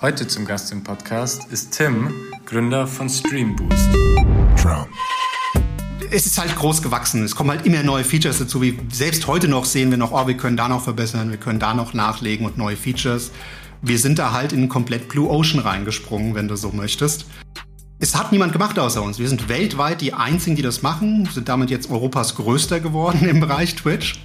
Heute zum Gast im Podcast ist Tim, Gründer von Streamboost. Trump. Es ist halt groß gewachsen. Es kommen halt immer neue Features dazu. Wie selbst heute noch sehen wir noch, oh, wir können da noch verbessern, wir können da noch nachlegen und neue Features. Wir sind da halt in komplett Blue Ocean reingesprungen, wenn du so möchtest. Es hat niemand gemacht außer uns. Wir sind weltweit die einzigen, die das machen, sind damit jetzt Europas größter geworden im Bereich Twitch.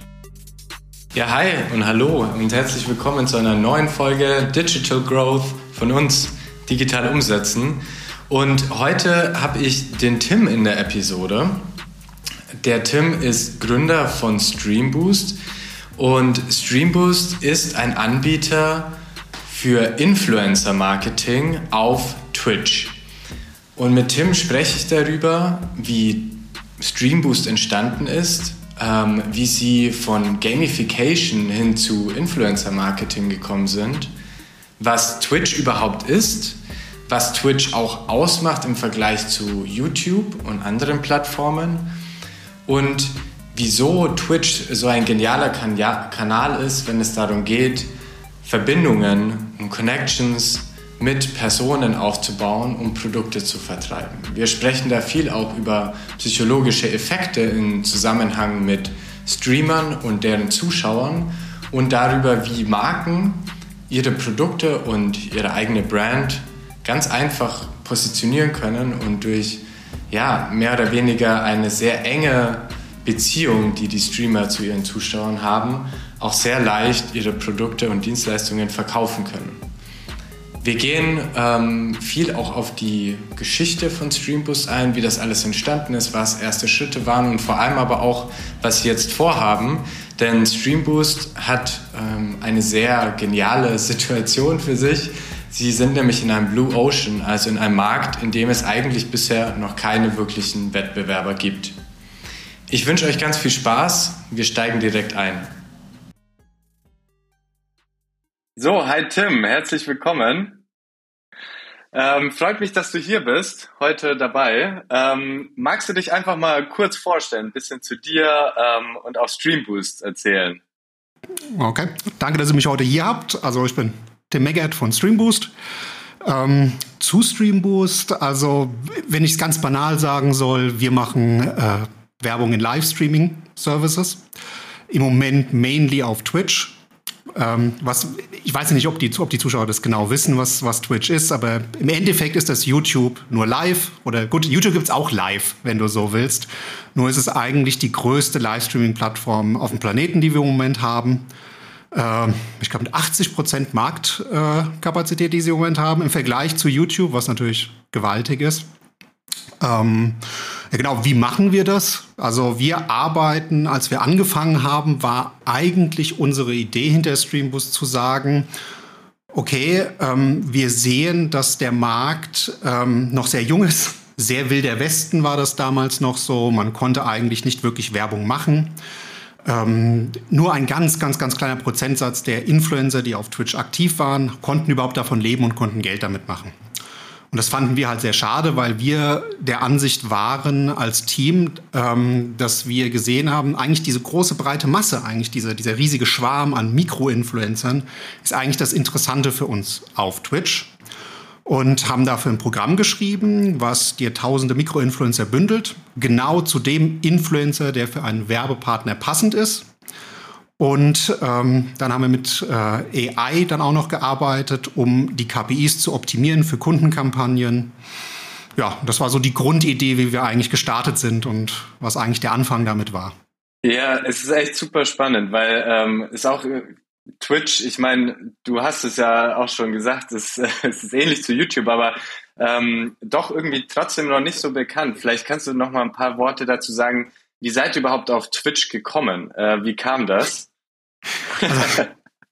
Ja, hi und hallo und herzlich willkommen zu einer neuen Folge Digital Growth von uns digital umsetzen. Und heute habe ich den Tim in der Episode. Der Tim ist Gründer von Streamboost und Streamboost ist ein Anbieter für Influencer Marketing auf Twitch. Und mit Tim spreche ich darüber, wie Streamboost entstanden ist, ähm, wie sie von Gamification hin zu Influencer-Marketing gekommen sind, was Twitch überhaupt ist, was Twitch auch ausmacht im Vergleich zu YouTube und anderen Plattformen und wieso Twitch so ein genialer kan Kanal ist, wenn es darum geht, Verbindungen und Connections mit Personen aufzubauen, um Produkte zu vertreiben. Wir sprechen da viel auch über psychologische Effekte im Zusammenhang mit Streamern und deren Zuschauern und darüber, wie Marken ihre Produkte und ihre eigene Brand ganz einfach positionieren können und durch ja, mehr oder weniger eine sehr enge Beziehung, die die Streamer zu ihren Zuschauern haben, auch sehr leicht ihre Produkte und Dienstleistungen verkaufen können. Wir gehen ähm, viel auch auf die Geschichte von Streamboost ein, wie das alles entstanden ist, was erste Schritte waren und vor allem aber auch, was sie jetzt vorhaben. Denn Streamboost hat ähm, eine sehr geniale Situation für sich. Sie sind nämlich in einem Blue Ocean, also in einem Markt, in dem es eigentlich bisher noch keine wirklichen Wettbewerber gibt. Ich wünsche euch ganz viel Spaß. Wir steigen direkt ein. So, hi Tim, herzlich willkommen. Ähm, freut mich, dass du hier bist, heute dabei. Ähm, magst du dich einfach mal kurz vorstellen, ein bisschen zu dir ähm, und auch Streamboost erzählen? Okay, danke, dass ihr mich heute hier habt. Also ich bin Tim Meggert von Streamboost. Ähm, zu Streamboost, also wenn ich es ganz banal sagen soll, wir machen äh, Werbung in Livestreaming-Services. Im Moment mainly auf Twitch ähm, was, ich weiß nicht, ob die, ob die Zuschauer das genau wissen, was, was Twitch ist, aber im Endeffekt ist das YouTube nur live. Oder gut, YouTube gibt es auch live, wenn du so willst. Nur ist es eigentlich die größte Livestreaming-Plattform auf dem Planeten, die wir im Moment haben. Ähm, ich glaube, mit 80 Prozent Marktkapazität, die sie im Moment haben, im Vergleich zu YouTube, was natürlich gewaltig ist. Ähm, ja, genau, wie machen wir das? Also wir arbeiten, als wir angefangen haben, war eigentlich unsere Idee hinter Streambus zu sagen, okay, ähm, wir sehen, dass der Markt ähm, noch sehr jung ist. Sehr wilder Westen war das damals noch so. Man konnte eigentlich nicht wirklich Werbung machen. Ähm, nur ein ganz, ganz, ganz kleiner Prozentsatz der Influencer, die auf Twitch aktiv waren, konnten überhaupt davon leben und konnten Geld damit machen. Und das fanden wir halt sehr schade, weil wir der Ansicht waren als Team, ähm, dass wir gesehen haben, eigentlich diese große breite Masse, eigentlich dieser, dieser riesige Schwarm an Mikroinfluencern ist eigentlich das Interessante für uns auf Twitch. Und haben dafür ein Programm geschrieben, was dir tausende Mikroinfluencer bündelt, genau zu dem Influencer, der für einen Werbepartner passend ist. Und ähm, dann haben wir mit äh, AI dann auch noch gearbeitet, um die KPIs zu optimieren für Kundenkampagnen. Ja, das war so die Grundidee, wie wir eigentlich gestartet sind und was eigentlich der Anfang damit war. Ja, es ist echt super spannend, weil ähm, ist auch äh, Twitch, ich meine, du hast es ja auch schon gesagt, es, es ist ähnlich zu YouTube, aber ähm, doch irgendwie trotzdem noch nicht so bekannt. Vielleicht kannst du noch mal ein paar Worte dazu sagen, wie seid ihr überhaupt auf Twitch gekommen? Äh, wie kam das? Also,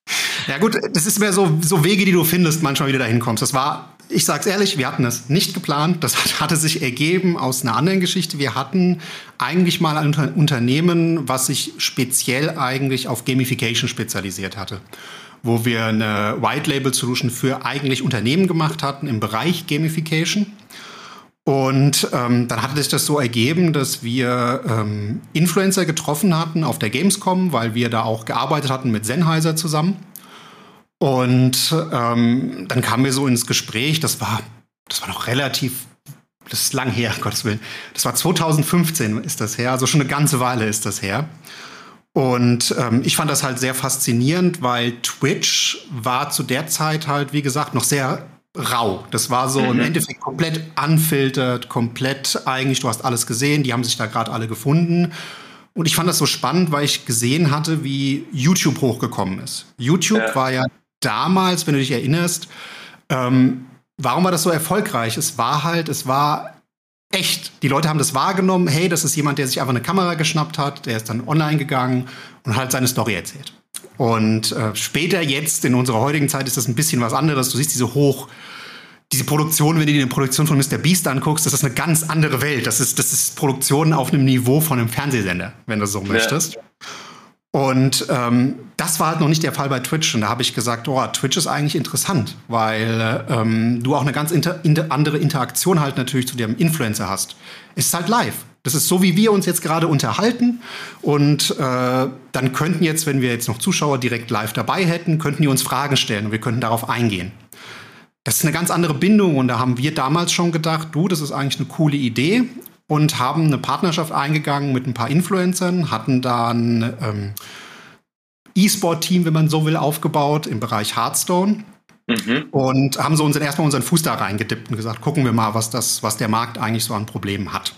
ja gut, das ist mehr so, so Wege, die du findest, manchmal wieder dahin kommst. Das war, ich sag's ehrlich, wir hatten das nicht geplant. Das hat, hatte sich ergeben aus einer anderen Geschichte. Wir hatten eigentlich mal ein Unternehmen, was sich speziell eigentlich auf Gamification spezialisiert hatte wo wir eine White Label Solution für eigentlich Unternehmen gemacht hatten im Bereich Gamification. Und ähm, dann hatte sich das so ergeben, dass wir ähm, Influencer getroffen hatten auf der Gamescom, weil wir da auch gearbeitet hatten mit Sennheiser zusammen. Und ähm, dann kamen wir so ins Gespräch, das war, das war noch relativ, das ist lang her, Gottes Willen. Das war 2015 ist das her, also schon eine ganze Weile ist das her. Und ähm, ich fand das halt sehr faszinierend, weil Twitch war zu der Zeit halt, wie gesagt, noch sehr rau. Das war so mhm. im Endeffekt komplett unfiltert, komplett eigentlich, du hast alles gesehen, die haben sich da gerade alle gefunden. Und ich fand das so spannend, weil ich gesehen hatte, wie YouTube hochgekommen ist. YouTube ja. war ja damals, wenn du dich erinnerst, ähm, warum war das so erfolgreich? Es war halt, es war echt. Die Leute haben das wahrgenommen, hey, das ist jemand, der sich einfach eine Kamera geschnappt hat, der ist dann online gegangen und hat seine Story erzählt. Und äh, später jetzt, in unserer heutigen Zeit, ist das ein bisschen was anderes. Du siehst diese hoch, diese Produktion, wenn du dir die Produktion von Mr. Beast anguckst, das ist eine ganz andere Welt. Das ist, das ist Produktion auf einem Niveau von einem Fernsehsender, wenn du so möchtest. Ja. Und ähm, das war halt noch nicht der Fall bei Twitch. Und da habe ich gesagt, oh, Twitch ist eigentlich interessant, weil ähm, du auch eine ganz inter inter andere Interaktion halt natürlich zu dem Influencer hast. Es ist halt live. Das ist so, wie wir uns jetzt gerade unterhalten. Und äh, dann könnten jetzt, wenn wir jetzt noch Zuschauer direkt live dabei hätten, könnten die uns Fragen stellen und wir könnten darauf eingehen. Das ist eine ganz andere Bindung und da haben wir damals schon gedacht, du, das ist eigentlich eine coole Idee und haben eine Partnerschaft eingegangen mit ein paar Influencern, hatten dann ähm, E-Sport-Team, wenn man so will, aufgebaut im Bereich Hearthstone. Mhm. Und haben so unseren, erstmal unseren Fuß da reingedippt und gesagt, gucken wir mal, was, das, was der Markt eigentlich so an Problemen hat.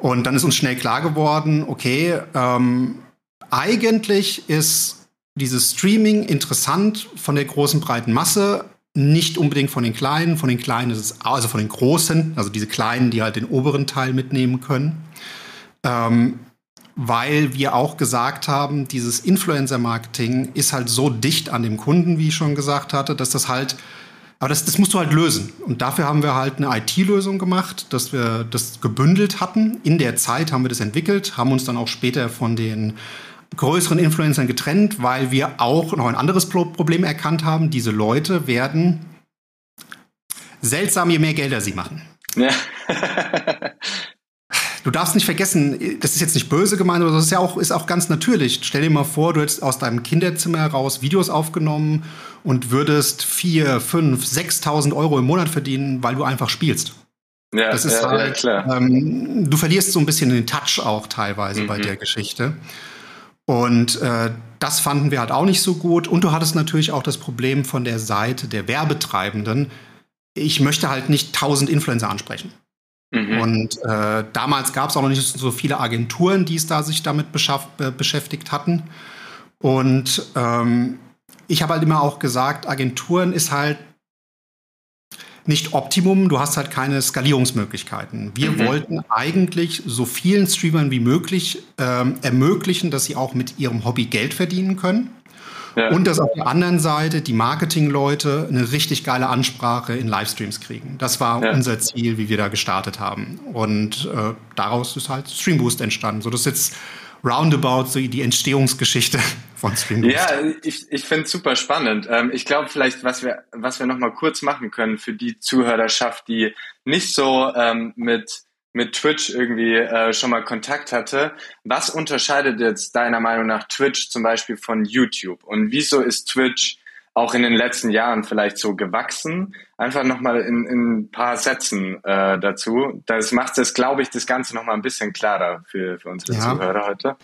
Und dann ist uns schnell klar geworden, okay, ähm, eigentlich ist dieses Streaming interessant von der großen breiten Masse, nicht unbedingt von den Kleinen. Von den Kleinen ist es, also von den Großen, also diese Kleinen, die halt den oberen Teil mitnehmen können. Ähm, weil wir auch gesagt haben, dieses Influencer-Marketing ist halt so dicht an dem Kunden, wie ich schon gesagt hatte, dass das halt, aber das, das musst du halt lösen. Und dafür haben wir halt eine IT-Lösung gemacht, dass wir das gebündelt hatten. In der Zeit haben wir das entwickelt, haben uns dann auch später von den größeren Influencern getrennt, weil wir auch noch ein anderes Problem erkannt haben. Diese Leute werden seltsam, je mehr Gelder sie machen. Ja. du darfst nicht vergessen, das ist jetzt nicht böse gemeint, aber das ist ja auch, ist auch ganz natürlich. Stell dir mal vor, du hättest aus deinem Kinderzimmer heraus Videos aufgenommen und würdest 4, 5, 6.000 Euro im Monat verdienen, weil du einfach spielst. Ja, das ist ja, halt, ja, klar. Ähm, du verlierst so ein bisschen den Touch auch teilweise mhm. bei der Geschichte. Und äh, das fanden wir halt auch nicht so gut. Und du hattest natürlich auch das Problem von der Seite der Werbetreibenden. Ich möchte halt nicht tausend Influencer ansprechen. Mhm. Und äh, damals gab es auch noch nicht so viele Agenturen, die es da sich damit äh, beschäftigt hatten. Und ähm, ich habe halt immer auch gesagt, Agenturen ist halt nicht Optimum, du hast halt keine Skalierungsmöglichkeiten. Wir mhm. wollten eigentlich so vielen Streamern wie möglich ähm, ermöglichen, dass sie auch mit ihrem Hobby Geld verdienen können. Ja. Und dass auf der anderen Seite die Marketingleute eine richtig geile Ansprache in Livestreams kriegen. Das war ja. unser Ziel, wie wir da gestartet haben. Und äh, daraus ist halt Streamboost entstanden. So, das ist jetzt roundabout so die Entstehungsgeschichte von Streamboost. Ja, ich, ich finde es super spannend. Ähm, ich glaube vielleicht, was wir, was wir noch kurz machen können für die Zuhörerschaft, die nicht so ähm, mit mit Twitch irgendwie äh, schon mal Kontakt hatte. Was unterscheidet jetzt deiner Meinung nach Twitch zum Beispiel von YouTube? Und wieso ist Twitch auch in den letzten Jahren vielleicht so gewachsen? Einfach nochmal in, in ein paar Sätzen äh, dazu. Das macht es, glaube ich, das Ganze nochmal ein bisschen klarer für, für unsere ja. Zuhörer heute.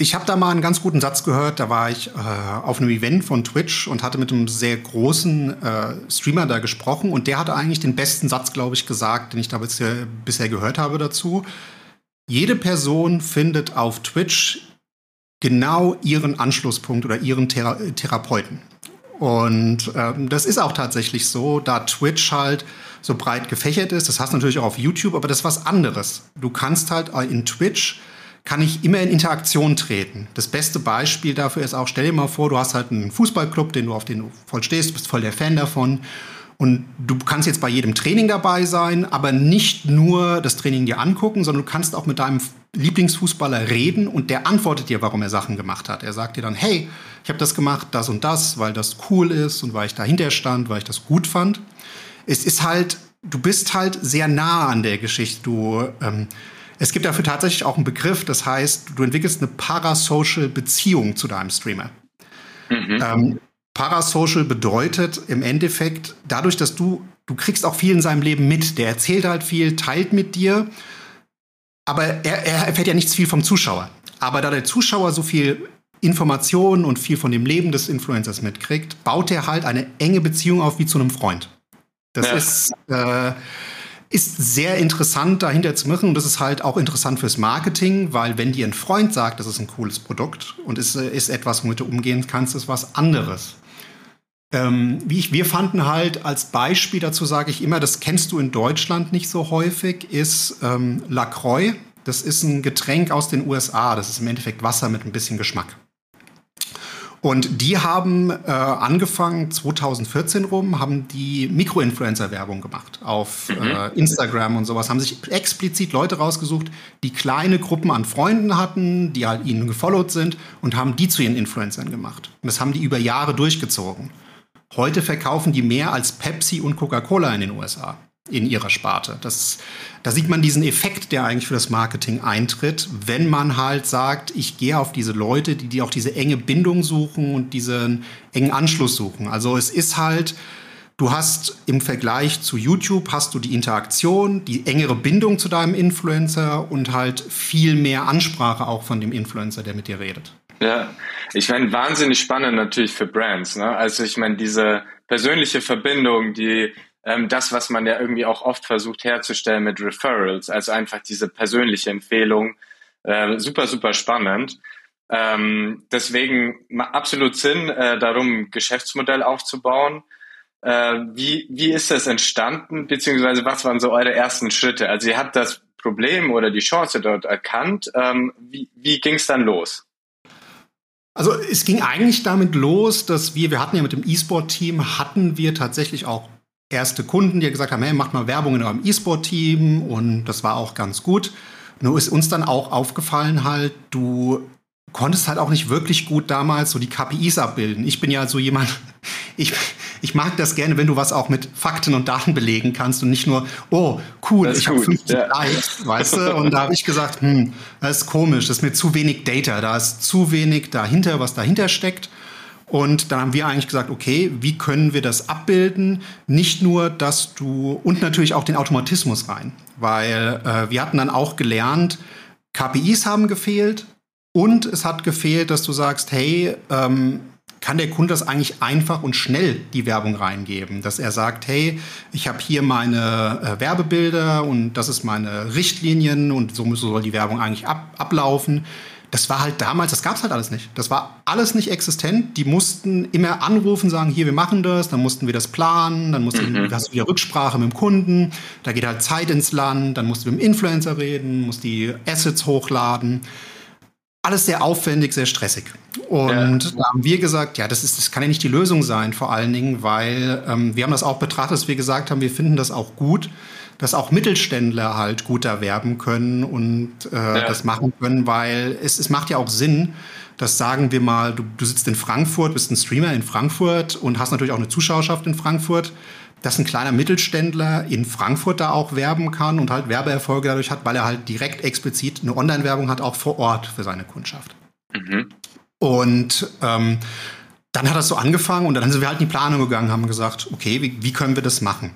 Ich habe da mal einen ganz guten Satz gehört. Da war ich äh, auf einem Event von Twitch und hatte mit einem sehr großen äh, Streamer da gesprochen. Und der hatte eigentlich den besten Satz, glaube ich, gesagt, den ich da bisher, bisher gehört habe dazu. Jede Person findet auf Twitch genau ihren Anschlusspunkt oder ihren Thera Therapeuten. Und ähm, das ist auch tatsächlich so, da Twitch halt so breit gefächert ist. Das hast du natürlich auch auf YouTube, aber das ist was anderes. Du kannst halt in Twitch kann ich immer in Interaktion treten. Das beste Beispiel dafür ist auch, stell dir mal vor, du hast halt einen Fußballclub, den du auf den du voll stehst, bist voll der Fan davon. Und du kannst jetzt bei jedem Training dabei sein, aber nicht nur das Training dir angucken, sondern du kannst auch mit deinem Lieblingsfußballer reden und der antwortet dir, warum er Sachen gemacht hat. Er sagt dir dann, hey, ich habe das gemacht, das und das, weil das cool ist und weil ich dahinter stand, weil ich das gut fand. Es ist halt, du bist halt sehr nah an der Geschichte. Du, ähm, es gibt dafür tatsächlich auch einen Begriff, das heißt, du entwickelst eine parasocial Beziehung zu deinem Streamer. Mhm. Ähm, Parasocial bedeutet im Endeffekt, dadurch, dass du, du kriegst auch viel in seinem Leben mit. Der erzählt halt viel, teilt mit dir, aber er, er erfährt ja nichts viel vom Zuschauer. Aber da der Zuschauer so viel Informationen und viel von dem Leben des Influencers mitkriegt, baut er halt eine enge Beziehung auf wie zu einem Freund. Das ja. ist, äh, ist sehr interessant dahinter zu machen und das ist halt auch interessant fürs Marketing, weil wenn dir ein Freund sagt, das ist ein cooles Produkt und ist, ist etwas, womit du umgehen kannst, ist was anderes. Ähm, wie ich, wir fanden halt als Beispiel dazu sage ich immer, das kennst du in Deutschland nicht so häufig, ist ähm, Lacroix. Das ist ein Getränk aus den USA. Das ist im Endeffekt Wasser mit ein bisschen Geschmack. Und die haben äh, angefangen, 2014 rum, haben die Mikroinfluencer-Werbung gemacht auf mhm. äh, Instagram und sowas, haben sich explizit Leute rausgesucht, die kleine Gruppen an Freunden hatten, die halt ihnen gefollowt sind und haben die zu ihren Influencern gemacht. Und das haben die über Jahre durchgezogen. Heute verkaufen die mehr als Pepsi und Coca-Cola in den USA in ihrer Sparte. Das, da sieht man diesen Effekt, der eigentlich für das Marketing eintritt, wenn man halt sagt, ich gehe auf diese Leute, die, die auch diese enge Bindung suchen und diesen engen Anschluss suchen. Also es ist halt, du hast im Vergleich zu YouTube hast du die Interaktion, die engere Bindung zu deinem Influencer und halt viel mehr Ansprache auch von dem Influencer, der mit dir redet. Ja, ich meine, wahnsinnig spannend natürlich für Brands. Ne? Also ich meine, diese persönliche Verbindung, die ähm, das, was man ja irgendwie auch oft versucht herzustellen mit Referrals, also einfach diese persönliche Empfehlung, äh, super, super spannend. Ähm, deswegen absolut Sinn, äh, darum Geschäftsmodell aufzubauen. Äh, wie, wie ist das entstanden, beziehungsweise was waren so eure ersten Schritte? Also ihr habt das Problem oder die Chance dort erkannt. Ähm, wie wie ging es dann los? Also es ging eigentlich damit los, dass wir, wir hatten ja mit dem E-Sport-Team, hatten wir tatsächlich auch erste Kunden, die gesagt haben, hey, macht mal Werbung in eurem E-Sport-Team und das war auch ganz gut. Nur ist uns dann auch aufgefallen halt, du konntest halt auch nicht wirklich gut damals so die KPIs abbilden. Ich bin ja so jemand, ich, ich mag das gerne, wenn du was auch mit Fakten und Daten belegen kannst und nicht nur, oh, cool, ich habe 50 ja. Likes, weißt du? Und da habe ich gesagt, hm, das ist komisch, das ist mir zu wenig Data, da ist zu wenig dahinter, was dahinter steckt. Und dann haben wir eigentlich gesagt, okay, wie können wir das abbilden? Nicht nur, dass du und natürlich auch den Automatismus rein, weil äh, wir hatten dann auch gelernt, KPIs haben gefehlt und es hat gefehlt, dass du sagst, hey, ähm, kann der Kunde das eigentlich einfach und schnell die Werbung reingeben, dass er sagt, hey, ich habe hier meine äh, Werbebilder und das ist meine Richtlinien und so soll die Werbung eigentlich ab, ablaufen das war halt damals, das gab es halt alles nicht. Das war alles nicht existent. Die mussten immer anrufen, sagen, hier, wir machen das, dann mussten wir das planen, dann mussten, mhm. hast du wieder Rücksprache mit dem Kunden, da geht halt Zeit ins Land, dann musst du mit dem Influencer reden, musst die Assets hochladen. Alles sehr aufwendig, sehr stressig. Und ja. da haben wir gesagt, ja, das, ist, das kann ja nicht die Lösung sein, vor allen Dingen, weil ähm, wir haben das auch betrachtet, dass wir gesagt haben, wir finden das auch gut, dass auch Mittelständler halt gut erwerben können und äh, ja. das machen können, weil es, es macht ja auch Sinn, dass sagen wir mal, du, du sitzt in Frankfurt, bist ein Streamer in Frankfurt und hast natürlich auch eine Zuschauerschaft in Frankfurt, dass ein kleiner Mittelständler in Frankfurt da auch werben kann und halt Werbeerfolge dadurch hat, weil er halt direkt explizit eine Online-Werbung hat, auch vor Ort für seine Kundschaft. Mhm. Und ähm, dann hat das so angefangen und dann sind wir halt in die Planung gegangen, haben gesagt, okay, wie, wie können wir das machen?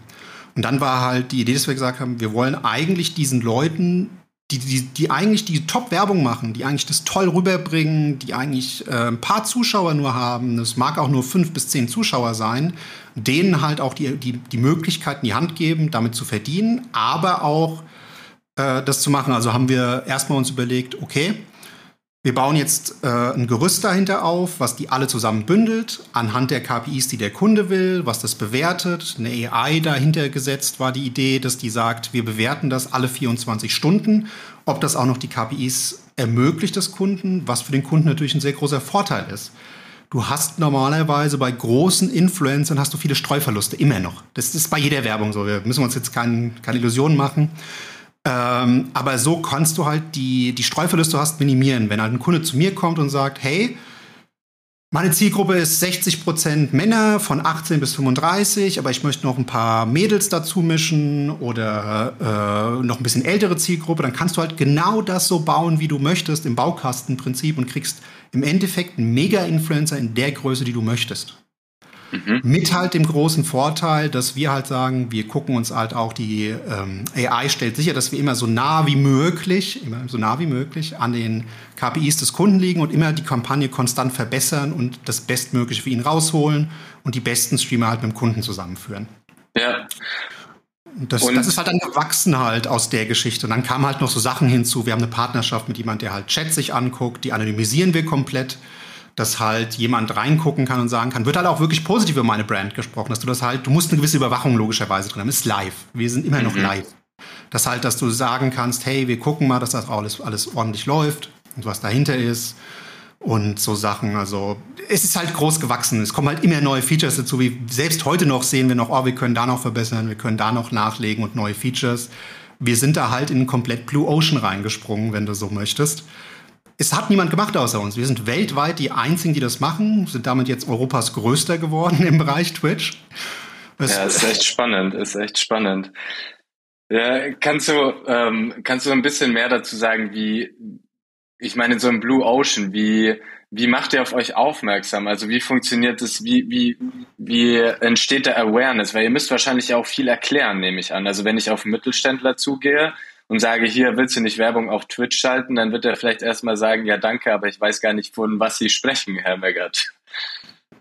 Und dann war halt die Idee, dass wir gesagt haben, wir wollen eigentlich diesen Leuten, die, die, die eigentlich die Top-Werbung machen, die eigentlich das toll rüberbringen, die eigentlich äh, ein paar Zuschauer nur haben, es mag auch nur fünf bis zehn Zuschauer sein, denen halt auch die, die, die Möglichkeit in die Hand geben, damit zu verdienen, aber auch äh, das zu machen. Also haben wir erstmal uns überlegt, okay, wir bauen jetzt äh, ein Gerüst dahinter auf, was die alle zusammen bündelt, anhand der KPIs, die der Kunde will, was das bewertet. Eine AI dahinter gesetzt war die Idee, dass die sagt, wir bewerten das alle 24 Stunden. Ob das auch noch die KPIs ermöglicht des Kunden, was für den Kunden natürlich ein sehr großer Vorteil ist. Du hast normalerweise bei großen Influencern hast du viele Streuverluste, immer noch. Das ist bei jeder Werbung so. Wir müssen uns jetzt kein, keine Illusionen machen. Ähm, aber so kannst du halt die, die Streuverluste hast minimieren. Wenn halt ein Kunde zu mir kommt und sagt, hey, Meine Zielgruppe ist 60% Männer von 18 bis 35, aber ich möchte noch ein paar Mädels dazu mischen oder äh, noch ein bisschen ältere Zielgruppe. Dann kannst du halt genau das so bauen, wie du möchtest, im Baukastenprinzip und kriegst im Endeffekt einen Mega-Influencer in der Größe, die du möchtest. Mhm. Mit halt dem großen Vorteil, dass wir halt sagen, wir gucken uns halt auch die ähm, AI stellt sicher, dass wir immer so nah wie möglich, immer so nah wie möglich an den KPIs des Kunden liegen und immer die Kampagne konstant verbessern und das Bestmögliche für ihn rausholen und die besten Streamer halt mit dem Kunden zusammenführen. Ja. Das, das, ist halt dann gewachsen halt aus der Geschichte. Und dann kamen halt noch so Sachen hinzu. Wir haben eine Partnerschaft mit jemand, der halt Chat sich anguckt, die anonymisieren wir komplett dass halt jemand reingucken kann und sagen kann, wird halt auch wirklich positiv über meine Brand gesprochen, dass du das halt, du musst eine gewisse Überwachung logischerweise drin haben, ist live. Wir sind immer noch mhm. live. Das halt, dass du sagen kannst, hey, wir gucken mal, dass das alles, alles ordentlich läuft und was dahinter ist und so Sachen. Also es ist halt groß gewachsen. Es kommen halt immer neue Features dazu. Wie selbst heute noch sehen wir noch, oh, wir können da noch verbessern, wir können da noch nachlegen und neue Features. Wir sind da halt in komplett Blue Ocean reingesprungen, wenn du so möchtest es hat niemand gemacht außer uns. Wir sind weltweit die Einzigen, die das machen, sind damit jetzt Europas größter geworden im Bereich Twitch. Das ja, ist echt spannend, ist echt spannend. Ja, kannst du, ähm, kannst du ein bisschen mehr dazu sagen, wie, ich meine, so ein Blue Ocean, wie, wie macht ihr auf euch aufmerksam? Also wie funktioniert es, wie, wie, wie entsteht der Awareness? Weil ihr müsst wahrscheinlich auch viel erklären, nehme ich an. Also wenn ich auf Mittelständler zugehe, und sage, hier willst du nicht Werbung auf Twitch schalten, dann wird er vielleicht erstmal sagen, ja danke, aber ich weiß gar nicht, von was Sie sprechen, Herr Meggert.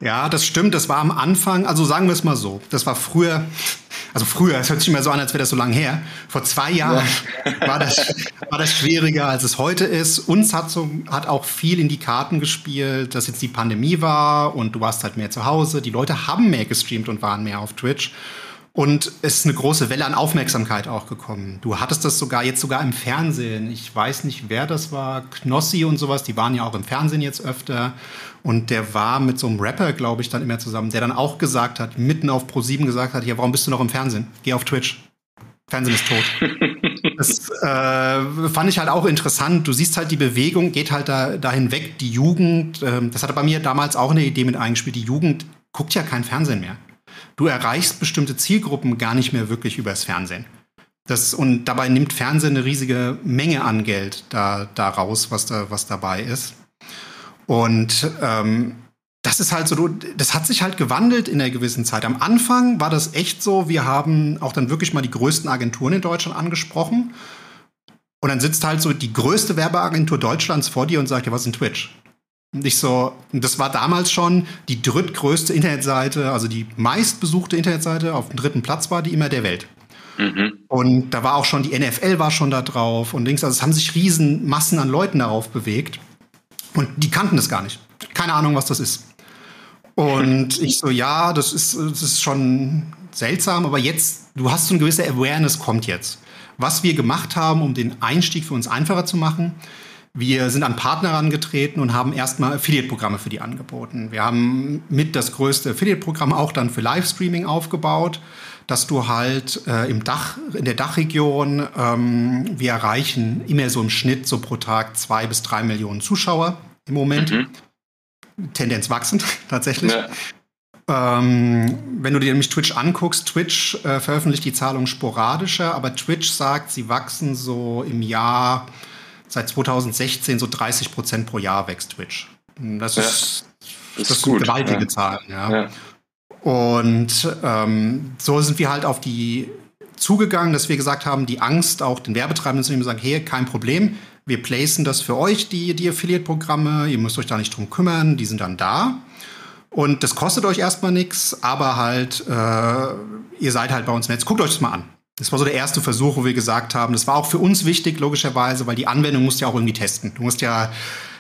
Ja, das stimmt. Das war am Anfang, also sagen wir es mal so, das war früher, also früher, es hört sich immer so an, als wäre das so lange her. Vor zwei Jahren ja. war, das, war das schwieriger, als es heute ist. Uns hat, so, hat auch viel in die Karten gespielt, dass jetzt die Pandemie war und du warst halt mehr zu Hause. Die Leute haben mehr gestreamt und waren mehr auf Twitch. Und es ist eine große Welle an Aufmerksamkeit auch gekommen. Du hattest das sogar jetzt sogar im Fernsehen. Ich weiß nicht, wer das war. Knossi und sowas, die waren ja auch im Fernsehen jetzt öfter. Und der war mit so einem Rapper, glaube ich, dann immer zusammen, der dann auch gesagt hat, mitten auf Pro7 gesagt hat, ja, warum bist du noch im Fernsehen? Geh auf Twitch. Fernsehen ist tot. das äh, fand ich halt auch interessant. Du siehst halt, die Bewegung geht halt da, dahin weg. Die Jugend, äh, das hatte bei mir damals auch eine Idee mit eingespielt. Die Jugend guckt ja kein Fernsehen mehr du erreichst bestimmte Zielgruppen gar nicht mehr wirklich übers Fernsehen. Das, und dabei nimmt Fernsehen eine riesige Menge an Geld da, da raus, was, da, was dabei ist. Und ähm, das ist halt so, das hat sich halt gewandelt in einer gewissen Zeit. Am Anfang war das echt so, wir haben auch dann wirklich mal die größten Agenturen in Deutschland angesprochen. Und dann sitzt halt so die größte Werbeagentur Deutschlands vor dir und sagt, ja, was ist ein Twitch? Nicht so, das war damals schon die drittgrößte Internetseite, also die meistbesuchte Internetseite, auf dem dritten Platz war die immer der Welt. Mhm. Und da war auch schon, die NFL war schon da drauf und links, also es haben sich riesen Massen an Leuten darauf bewegt. Und die kannten das gar nicht. Keine Ahnung, was das ist. Und ich so, ja, das ist, das ist schon seltsam, aber jetzt, du hast so eine gewisse Awareness kommt jetzt. Was wir gemacht haben, um den Einstieg für uns einfacher zu machen, wir sind an Partner herangetreten und haben erstmal Affiliate-Programme für die angeboten. Wir haben mit das größte Affiliate-Programm auch dann für Livestreaming aufgebaut, dass du halt äh, im Dach, in der Dachregion, ähm, wir erreichen immer so im Schnitt so pro Tag zwei bis drei Millionen Zuschauer im Moment. Mhm. Tendenz wachsend tatsächlich. Ja. Ähm, wenn du dir nämlich Twitch anguckst, Twitch äh, veröffentlicht die Zahlung sporadischer, aber Twitch sagt, sie wachsen so im Jahr seit 2016 so 30 Prozent pro Jahr wächst Twitch. Das ja, ist, das, das sind gewaltige ja. Zahlen. Ja. ja. Und ähm, so sind wir halt auf die zugegangen, dass wir gesagt haben, die Angst auch den Werbetreibenden zu nehmen, sagen, hey, kein Problem, wir placen das für euch, die, die Affiliate-Programme, ihr müsst euch da nicht drum kümmern, die sind dann da. Und das kostet euch erstmal nichts, aber halt, äh, ihr seid halt bei uns im Netz. Guckt euch das mal an. Das war so der erste Versuch, wo wir gesagt haben, das war auch für uns wichtig, logischerweise, weil die Anwendung musst du ja auch irgendwie testen. Du musst ja,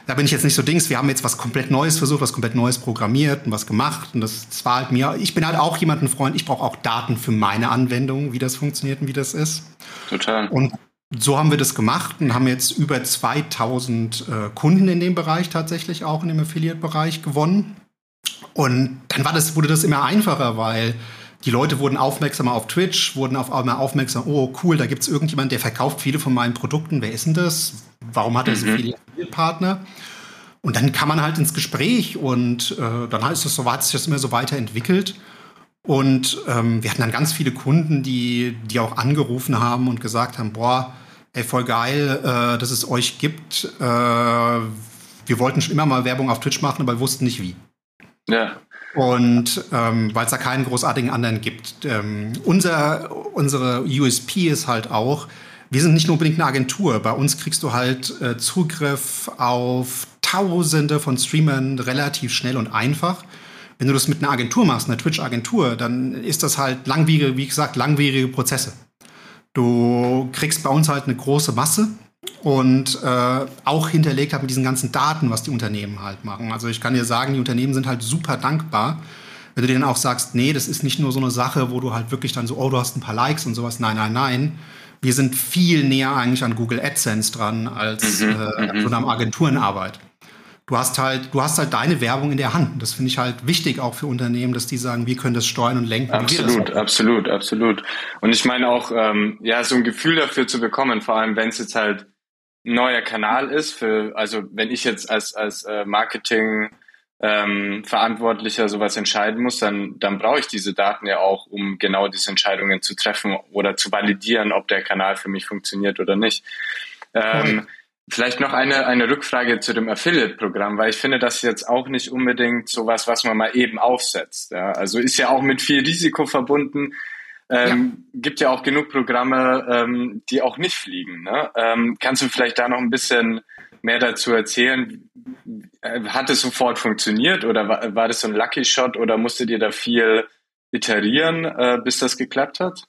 da bin ich jetzt nicht so Dings, wir haben jetzt was komplett Neues versucht, was komplett Neues programmiert und was gemacht. Und das, das war halt mir, ich bin halt auch jemand, ein Freund, ich brauche auch Daten für meine Anwendung, wie das funktioniert und wie das ist. Total. Und so haben wir das gemacht und haben jetzt über 2000 äh, Kunden in dem Bereich tatsächlich auch in dem Affiliate-Bereich gewonnen. Und dann war das, wurde das immer einfacher, weil die Leute wurden aufmerksamer auf Twitch, wurden auf einmal aufmerksam, oh cool, da gibt es irgendjemand, der verkauft viele von meinen Produkten. Wer ist denn das? Warum hat er so mhm. viele Partner? Und dann kann man halt ins Gespräch und äh, dann ist es so, hat sich das immer so weiterentwickelt. Und ähm, wir hatten dann ganz viele Kunden, die, die auch angerufen haben und gesagt haben, boah, ey, voll geil, äh, dass es euch gibt. Äh, wir wollten schon immer mal Werbung auf Twitch machen, aber wussten nicht wie. Ja. Und ähm, weil es da keinen großartigen anderen gibt. Ähm, unser, unsere USP ist halt auch, wir sind nicht nur unbedingt eine Agentur. Bei uns kriegst du halt äh, Zugriff auf Tausende von Streamern relativ schnell und einfach. Wenn du das mit einer Agentur machst, einer Twitch-Agentur, dann ist das halt langwierige, wie gesagt, langwierige Prozesse. Du kriegst bei uns halt eine große Masse und äh, auch hinterlegt hat mit diesen ganzen Daten, was die Unternehmen halt machen. Also ich kann dir sagen, die Unternehmen sind halt super dankbar, wenn du denen auch sagst, nee, das ist nicht nur so eine Sache, wo du halt wirklich dann so, oh, du hast ein paar Likes und sowas. Nein, nein, nein. Wir sind viel näher eigentlich an Google AdSense dran als mhm, äh, so einer Agenturenarbeit du hast halt, du hast halt deine Werbung in der Hand. Das finde ich halt wichtig auch für Unternehmen, dass die sagen, wir können das steuern und lenken. Absolut, absolut, absolut. Und ich meine auch, ähm, ja, so ein Gefühl dafür zu bekommen, vor allem wenn es jetzt halt neuer Kanal ist, für, also wenn ich jetzt als, als äh, Marketing ähm, Verantwortlicher sowas entscheiden muss, dann, dann brauche ich diese Daten ja auch, um genau diese Entscheidungen zu treffen oder zu validieren, ob der Kanal für mich funktioniert oder nicht. Ähm, Vielleicht noch eine, eine Rückfrage zu dem Affiliate-Programm, weil ich finde, das ist jetzt auch nicht unbedingt sowas, was man mal eben aufsetzt. Ja? Also ist ja auch mit viel Risiko verbunden. Ähm, ja. Gibt ja auch genug Programme, ähm, die auch nicht fliegen. Ne? Ähm, kannst du vielleicht da noch ein bisschen mehr dazu erzählen? Äh, hat es sofort funktioniert oder war, war das so ein Lucky Shot oder musstet ihr da viel iterieren, äh, bis das geklappt hat?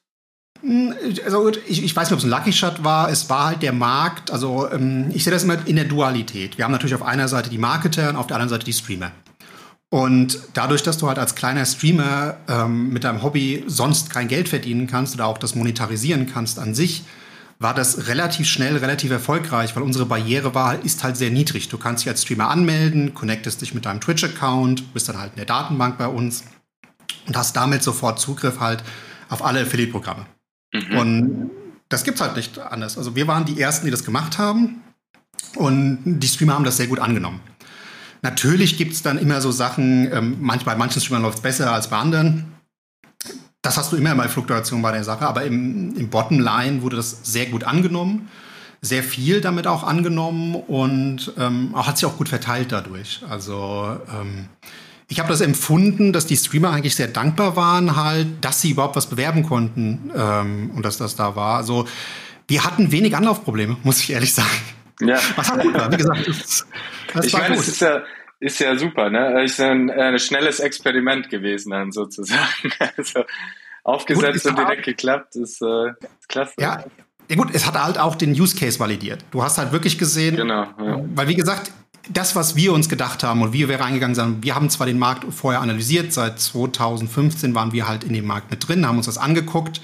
Hm, also ich, ich weiß nicht, ob es ein Lucky Shot war. Es war halt der Markt. Also ähm, ich sehe das immer in der Dualität. Wir haben natürlich auf einer Seite die Marketer und auf der anderen Seite die Streamer. Und dadurch, dass du halt als kleiner Streamer ähm, mit deinem Hobby sonst kein Geld verdienen kannst oder auch das monetarisieren kannst an sich, war das relativ schnell, relativ erfolgreich, weil unsere Barriere war, ist halt sehr niedrig. Du kannst dich als Streamer anmelden, connectest dich mit deinem Twitch-Account, bist dann halt in der Datenbank bei uns und hast damit sofort Zugriff halt auf alle Affiliate-Programme. Mhm. Und das gibt's halt nicht anders. Also wir waren die Ersten, die das gemacht haben. Und die Streamer haben das sehr gut angenommen. Natürlich gibt's dann immer so Sachen, ähm, manchmal, bei manchen Streamern läuft's besser als bei anderen. Das hast du immer bei Fluktuation bei der Sache, aber im, im Bottomline wurde das sehr gut angenommen, sehr viel damit auch angenommen und ähm, hat sich auch gut verteilt dadurch. Also ähm, ich habe das empfunden, dass die Streamer eigentlich sehr dankbar waren, halt, dass sie überhaupt was bewerben konnten ähm, und dass das da war. Also wir hatten wenig Anlaufprobleme, muss ich ehrlich sagen. Ja. Was hat gut war. Wie gesagt, das, ich meine. Es ist ja, ist ja super, ne? Es ist ein, ein schnelles Experiment gewesen dann sozusagen. Also aufgesetzt gut, und direkt geklappt, ist, äh, ist klasse. Ja. Ja gut, es hat halt auch den Use Case validiert. Du hast halt wirklich gesehen, genau, ja. weil wie gesagt, das, was wir uns gedacht haben und wie wir reingegangen sind, wir haben zwar den Markt vorher analysiert, seit 2015 waren wir halt in dem Markt mit drin, haben uns das angeguckt.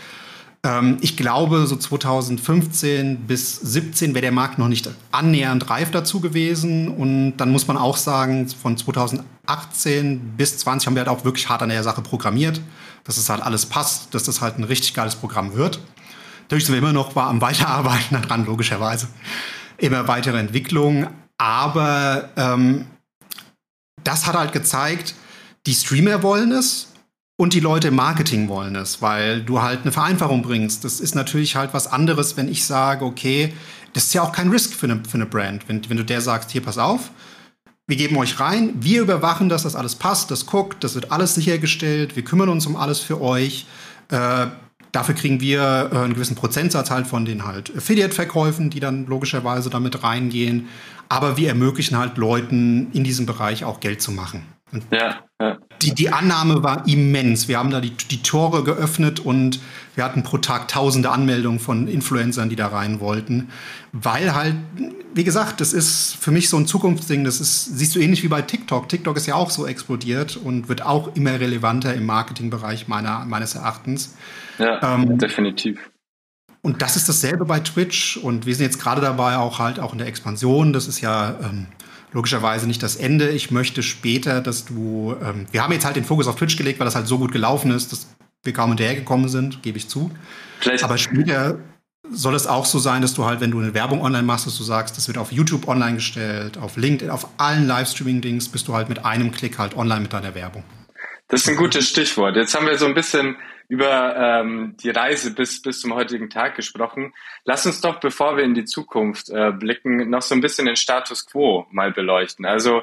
Ähm, ich glaube, so 2015 bis 2017 wäre der Markt noch nicht annähernd reif dazu gewesen. Und dann muss man auch sagen, von 2018 bis 2020 haben wir halt auch wirklich hart an der Sache programmiert, dass es halt alles passt, dass das halt ein richtig geiles Programm wird. Dadurch sind wir immer noch am Weiterarbeiten daran, logischerweise. Immer weitere Entwicklungen. Aber ähm, das hat halt gezeigt, die Streamer wollen es und die Leute im Marketing wollen es, weil du halt eine Vereinfachung bringst. Das ist natürlich halt was anderes, wenn ich sage, okay, das ist ja auch kein Risk für eine, für eine Brand. Wenn, wenn du der sagst, hier, pass auf, wir geben euch rein, wir überwachen, dass das alles passt, das guckt, das wird alles sichergestellt, wir kümmern uns um alles für euch. Äh, Dafür kriegen wir äh, einen gewissen Prozentsatz halt von den halt Affiliate-Verkäufen, die dann logischerweise damit reingehen. Aber wir ermöglichen halt Leuten in diesem Bereich auch Geld zu machen. Ja, ja. Die, die Annahme war immens. Wir haben da die, die Tore geöffnet und wir hatten pro Tag tausende Anmeldungen von Influencern, die da rein wollten. Weil halt, wie gesagt, das ist für mich so ein Zukunftsding. Das ist, siehst du ähnlich wie bei TikTok. TikTok ist ja auch so explodiert und wird auch immer relevanter im Marketingbereich meiner, meines Erachtens. Ja, ähm, definitiv. Und das ist dasselbe bei Twitch. Und wir sind jetzt gerade dabei, auch halt auch in der Expansion. Das ist ja ähm, logischerweise nicht das Ende. Ich möchte später, dass du. Ähm, wir haben jetzt halt den Fokus auf Twitch gelegt, weil das halt so gut gelaufen ist, dass wir kaum hinterhergekommen sind, gebe ich zu. Vielleicht. Aber später soll es auch so sein, dass du halt, wenn du eine Werbung online machst, dass du sagst, das wird auf YouTube online gestellt, auf LinkedIn, auf allen Livestreaming-Dings, bist du halt mit einem Klick halt online mit deiner Werbung. Das ist ein gutes Stichwort. Jetzt haben wir so ein bisschen über ähm, die Reise bis, bis zum heutigen Tag gesprochen. Lass uns doch, bevor wir in die Zukunft äh, blicken, noch so ein bisschen den Status quo mal beleuchten. Also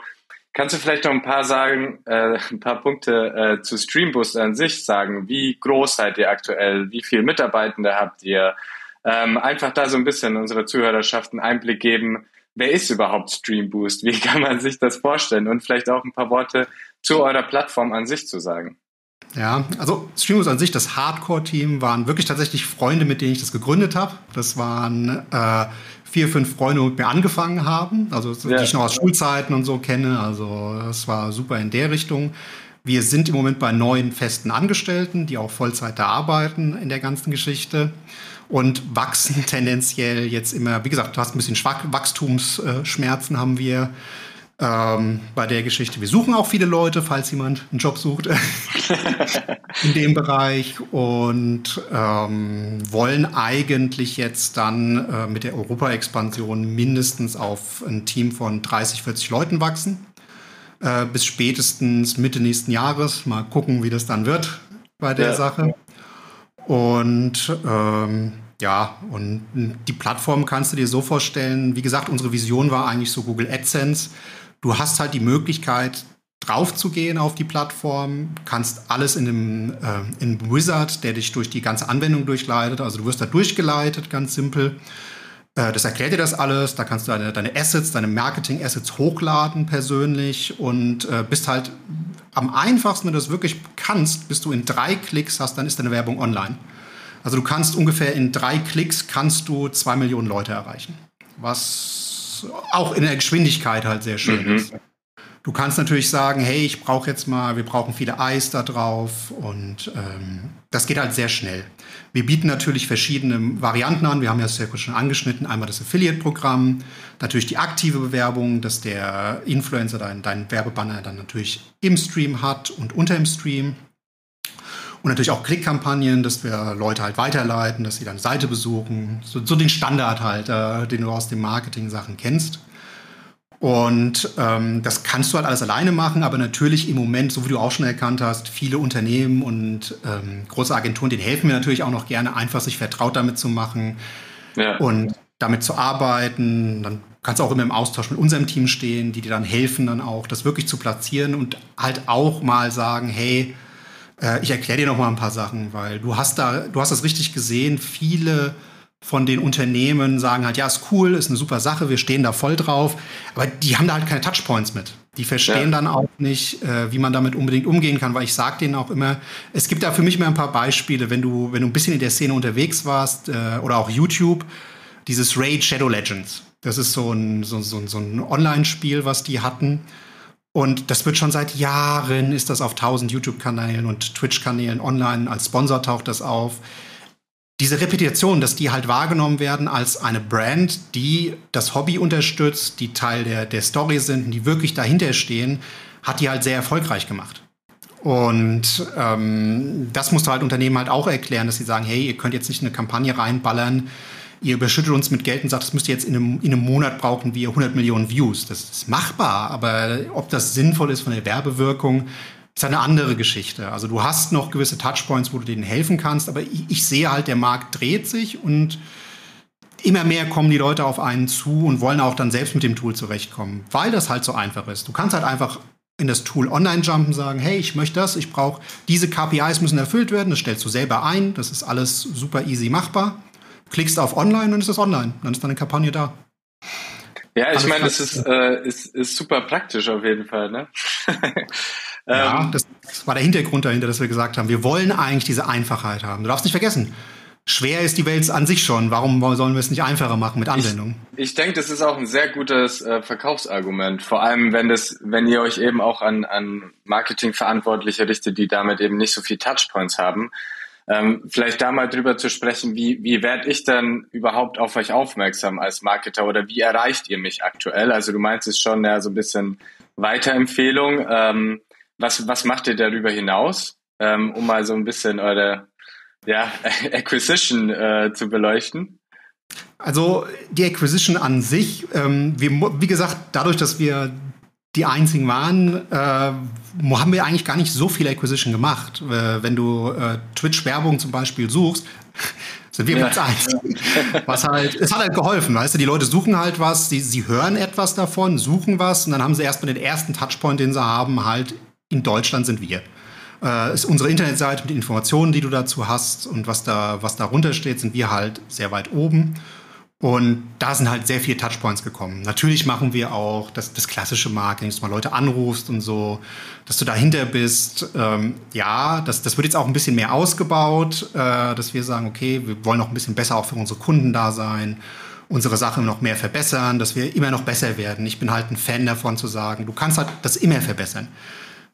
kannst du vielleicht noch ein paar sagen, äh, ein paar Punkte äh, zu Streamboost an sich sagen? Wie groß seid ihr aktuell? Wie viele Mitarbeitende habt ihr? Ähm, einfach da so ein bisschen unserer Zuhörerschaft einen Einblick geben. Wer ist überhaupt Streamboost? Wie kann man sich das vorstellen? Und vielleicht auch ein paar Worte zu eurer Plattform an sich zu sagen. Ja, also Streamos an sich, das Hardcore-Team, waren wirklich tatsächlich Freunde, mit denen ich das gegründet habe. Das waren äh, vier, fünf Freunde, die mit mir angefangen haben, also ja. die ich noch aus Schulzeiten und so kenne. Also das war super in der Richtung. Wir sind im Moment bei neun festen Angestellten, die auch Vollzeit da arbeiten in der ganzen Geschichte und wachsen tendenziell jetzt immer. Wie gesagt, du hast ein bisschen Wachstumsschmerzen haben wir ähm, bei der Geschichte. Wir suchen auch viele Leute, falls jemand einen Job sucht in dem Bereich und ähm, wollen eigentlich jetzt dann äh, mit der Europa-Expansion mindestens auf ein Team von 30, 40 Leuten wachsen. Äh, bis spätestens Mitte nächsten Jahres. Mal gucken, wie das dann wird bei der ja. Sache. Und ähm, ja, und die Plattform kannst du dir so vorstellen, wie gesagt, unsere Vision war eigentlich so Google AdSense Du hast halt die Möglichkeit, drauf zu gehen auf die Plattform, kannst alles in einem, äh, in Wizard, der dich durch die ganze Anwendung durchleitet. Also du wirst da durchgeleitet, ganz simpel. Äh, das erklärt dir das alles. Da kannst du deine, deine Assets, deine Marketing-Assets hochladen persönlich und äh, bist halt am einfachsten, wenn du das wirklich kannst, bis du in drei Klicks hast, dann ist deine Werbung online. Also du kannst ungefähr in drei Klicks kannst du zwei Millionen Leute erreichen. Was auch in der Geschwindigkeit halt sehr schön mhm. ist. Du kannst natürlich sagen, hey, ich brauche jetzt mal, wir brauchen viele Eis da drauf und ähm, das geht halt sehr schnell. Wir bieten natürlich verschiedene Varianten an. Wir haben ja das ja schon angeschnitten. Einmal das Affiliate-Programm, natürlich die aktive Bewerbung, dass der Influencer deinen dein Werbebanner dann natürlich im Stream hat und unter dem Stream. Und natürlich auch Klickkampagnen, dass wir Leute halt weiterleiten, dass sie deine Seite besuchen. So, so den Standard halt, äh, den du aus den Marketing-Sachen kennst. Und ähm, das kannst du halt alles alleine machen, aber natürlich im Moment, so wie du auch schon erkannt hast, viele Unternehmen und ähm, große Agenturen, denen helfen wir natürlich auch noch gerne, einfach sich vertraut damit zu machen ja. und damit zu arbeiten. Dann kannst du auch immer im Austausch mit unserem Team stehen, die dir dann helfen, dann auch das wirklich zu platzieren und halt auch mal sagen, hey, äh, ich erkläre dir noch mal ein paar Sachen, weil du hast da, du hast das richtig gesehen. Viele von den Unternehmen sagen halt, ja, ist cool, ist eine super Sache, wir stehen da voll drauf, aber die haben da halt keine Touchpoints mit. Die verstehen ja. dann auch nicht, äh, wie man damit unbedingt umgehen kann, weil ich sage denen auch immer, es gibt da für mich mal ein paar Beispiele, wenn du, wenn du ein bisschen in der Szene unterwegs warst äh, oder auch YouTube, dieses Raid Shadow Legends. Das ist so ein, so, so, so ein Online-Spiel, was die hatten. Und das wird schon seit Jahren, ist das auf 1000 YouTube-Kanälen und Twitch-Kanälen online, als Sponsor taucht das auf. Diese Repetition, dass die halt wahrgenommen werden als eine Brand, die das Hobby unterstützt, die Teil der, der Story sind, die wirklich dahinter stehen, hat die halt sehr erfolgreich gemacht. Und ähm, das musst du halt Unternehmen halt auch erklären, dass sie sagen, hey, ihr könnt jetzt nicht eine Kampagne reinballern, ihr überschüttet uns mit Geld und sagt, das müsst ihr jetzt in einem, in einem Monat brauchen wir 100 Millionen Views. Das ist machbar, aber ob das sinnvoll ist von der Werbewirkung, ist eine andere Geschichte. Also du hast noch gewisse Touchpoints, wo du denen helfen kannst, aber ich, ich sehe halt, der Markt dreht sich und immer mehr kommen die Leute auf einen zu und wollen auch dann selbst mit dem Tool zurechtkommen, weil das halt so einfach ist. Du kannst halt einfach in das Tool online jumpen, sagen, hey, ich möchte das, ich brauche diese KPIs müssen erfüllt werden, das stellst du selber ein, das ist alles super easy machbar klickst auf Online und ist es online. Dann ist deine Kampagne da. Ja, ich meine, das ist, äh, ist, ist super praktisch auf jeden Fall. Ne? ja, ähm, das war der Hintergrund dahinter, dass wir gesagt haben, wir wollen eigentlich diese Einfachheit haben. Du darfst nicht vergessen, schwer ist die Welt an sich schon. Warum sollen wir es nicht einfacher machen mit Anwendungen? Ich, ich denke, das ist auch ein sehr gutes äh, Verkaufsargument. Vor allem, wenn das, wenn ihr euch eben auch an, an Marketingverantwortliche richtet, die damit eben nicht so viel Touchpoints haben. Ähm, vielleicht da mal drüber zu sprechen, wie, wie werde ich dann überhaupt auf euch aufmerksam als Marketer oder wie erreicht ihr mich aktuell? Also du meinst es schon, ja, so ein bisschen Weiterempfehlung. Ähm, was, was macht ihr darüber hinaus, ähm, um mal so ein bisschen eure ja, Acquisition äh, zu beleuchten? Also die Acquisition an sich, ähm, wir, wie gesagt, dadurch, dass wir die einzigen waren, äh, haben wir eigentlich gar nicht so viel Acquisition gemacht. Äh, wenn du äh, Twitch-Werbung zum Beispiel suchst, sind wir ja. Platz eins. Was halt, es hat halt geholfen, weißt du, die Leute suchen halt was, sie, sie hören etwas davon, suchen was und dann haben sie erstmal den ersten Touchpoint, den sie haben, halt in Deutschland sind wir. Äh, ist unsere Internetseite mit den Informationen, die du dazu hast und was da, was darunter steht, sind wir halt sehr weit oben. Und da sind halt sehr viele Touchpoints gekommen. Natürlich machen wir auch das, das klassische Marketing, dass du mal Leute anrufst und so, dass du dahinter bist. Ähm, ja, das, das wird jetzt auch ein bisschen mehr ausgebaut, äh, dass wir sagen, okay, wir wollen noch ein bisschen besser auch für unsere Kunden da sein, unsere Sachen noch mehr verbessern, dass wir immer noch besser werden. Ich bin halt ein Fan davon zu sagen, du kannst halt das immer verbessern.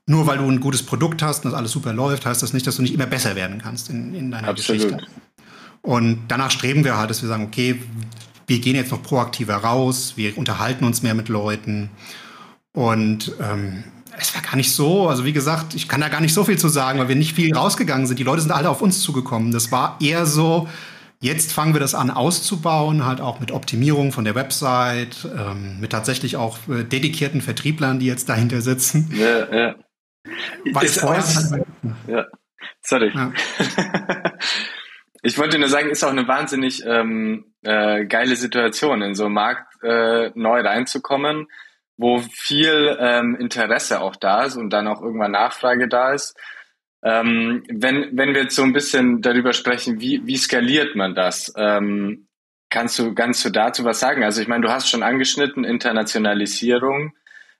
Nur weil du ein gutes Produkt hast und das alles super läuft, heißt das nicht, dass du nicht immer besser werden kannst in, in deiner Absolut. Geschichte. Und danach streben wir halt, dass wir sagen, okay, wir gehen jetzt noch proaktiver raus, wir unterhalten uns mehr mit Leuten. Und ähm, es war gar nicht so, also wie gesagt, ich kann da gar nicht so viel zu sagen, weil wir nicht viel rausgegangen sind. Die Leute sind alle auf uns zugekommen. Das war eher so, jetzt fangen wir das an auszubauen, halt auch mit Optimierung von der Website, ähm, mit tatsächlich auch äh, dedizierten Vertrieblern, die jetzt dahinter sitzen. Ja, ja. Weil ist vorher halt, ja. Sorry. Ja. Ich wollte nur sagen, ist auch eine wahnsinnig ähm, äh, geile Situation, in so einen Markt äh, neu reinzukommen, wo viel ähm, Interesse auch da ist und dann auch irgendwann Nachfrage da ist. Ähm, wenn, wenn wir jetzt so ein bisschen darüber sprechen, wie, wie skaliert man das? Ähm, kannst du, kannst du dazu was sagen? Also ich meine, du hast schon angeschnitten, Internationalisierung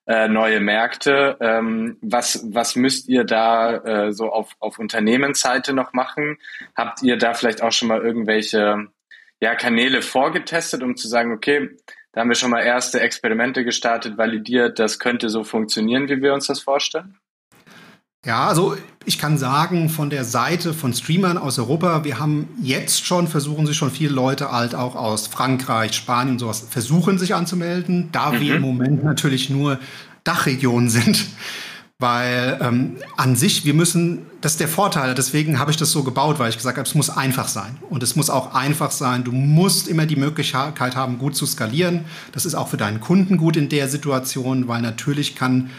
äh, neue Märkte. Ähm, was, was müsst ihr da äh, so auf, auf Unternehmensseite noch machen? Habt ihr da vielleicht auch schon mal irgendwelche ja, Kanäle vorgetestet, um zu sagen, okay, da haben wir schon mal erste Experimente gestartet, validiert, das könnte so funktionieren, wie wir uns das vorstellen? Ja, also ich kann sagen, von der Seite von Streamern aus Europa, wir haben jetzt schon, versuchen sich schon viele Leute halt auch aus Frankreich, Spanien, sowas, versuchen sich anzumelden, da mhm. wir im Moment natürlich nur Dachregionen sind. Weil ähm, an sich, wir müssen, das ist der Vorteil, deswegen habe ich das so gebaut, weil ich gesagt habe, es muss einfach sein. Und es muss auch einfach sein. Du musst immer die Möglichkeit haben, gut zu skalieren. Das ist auch für deinen Kunden gut in der Situation, weil natürlich kann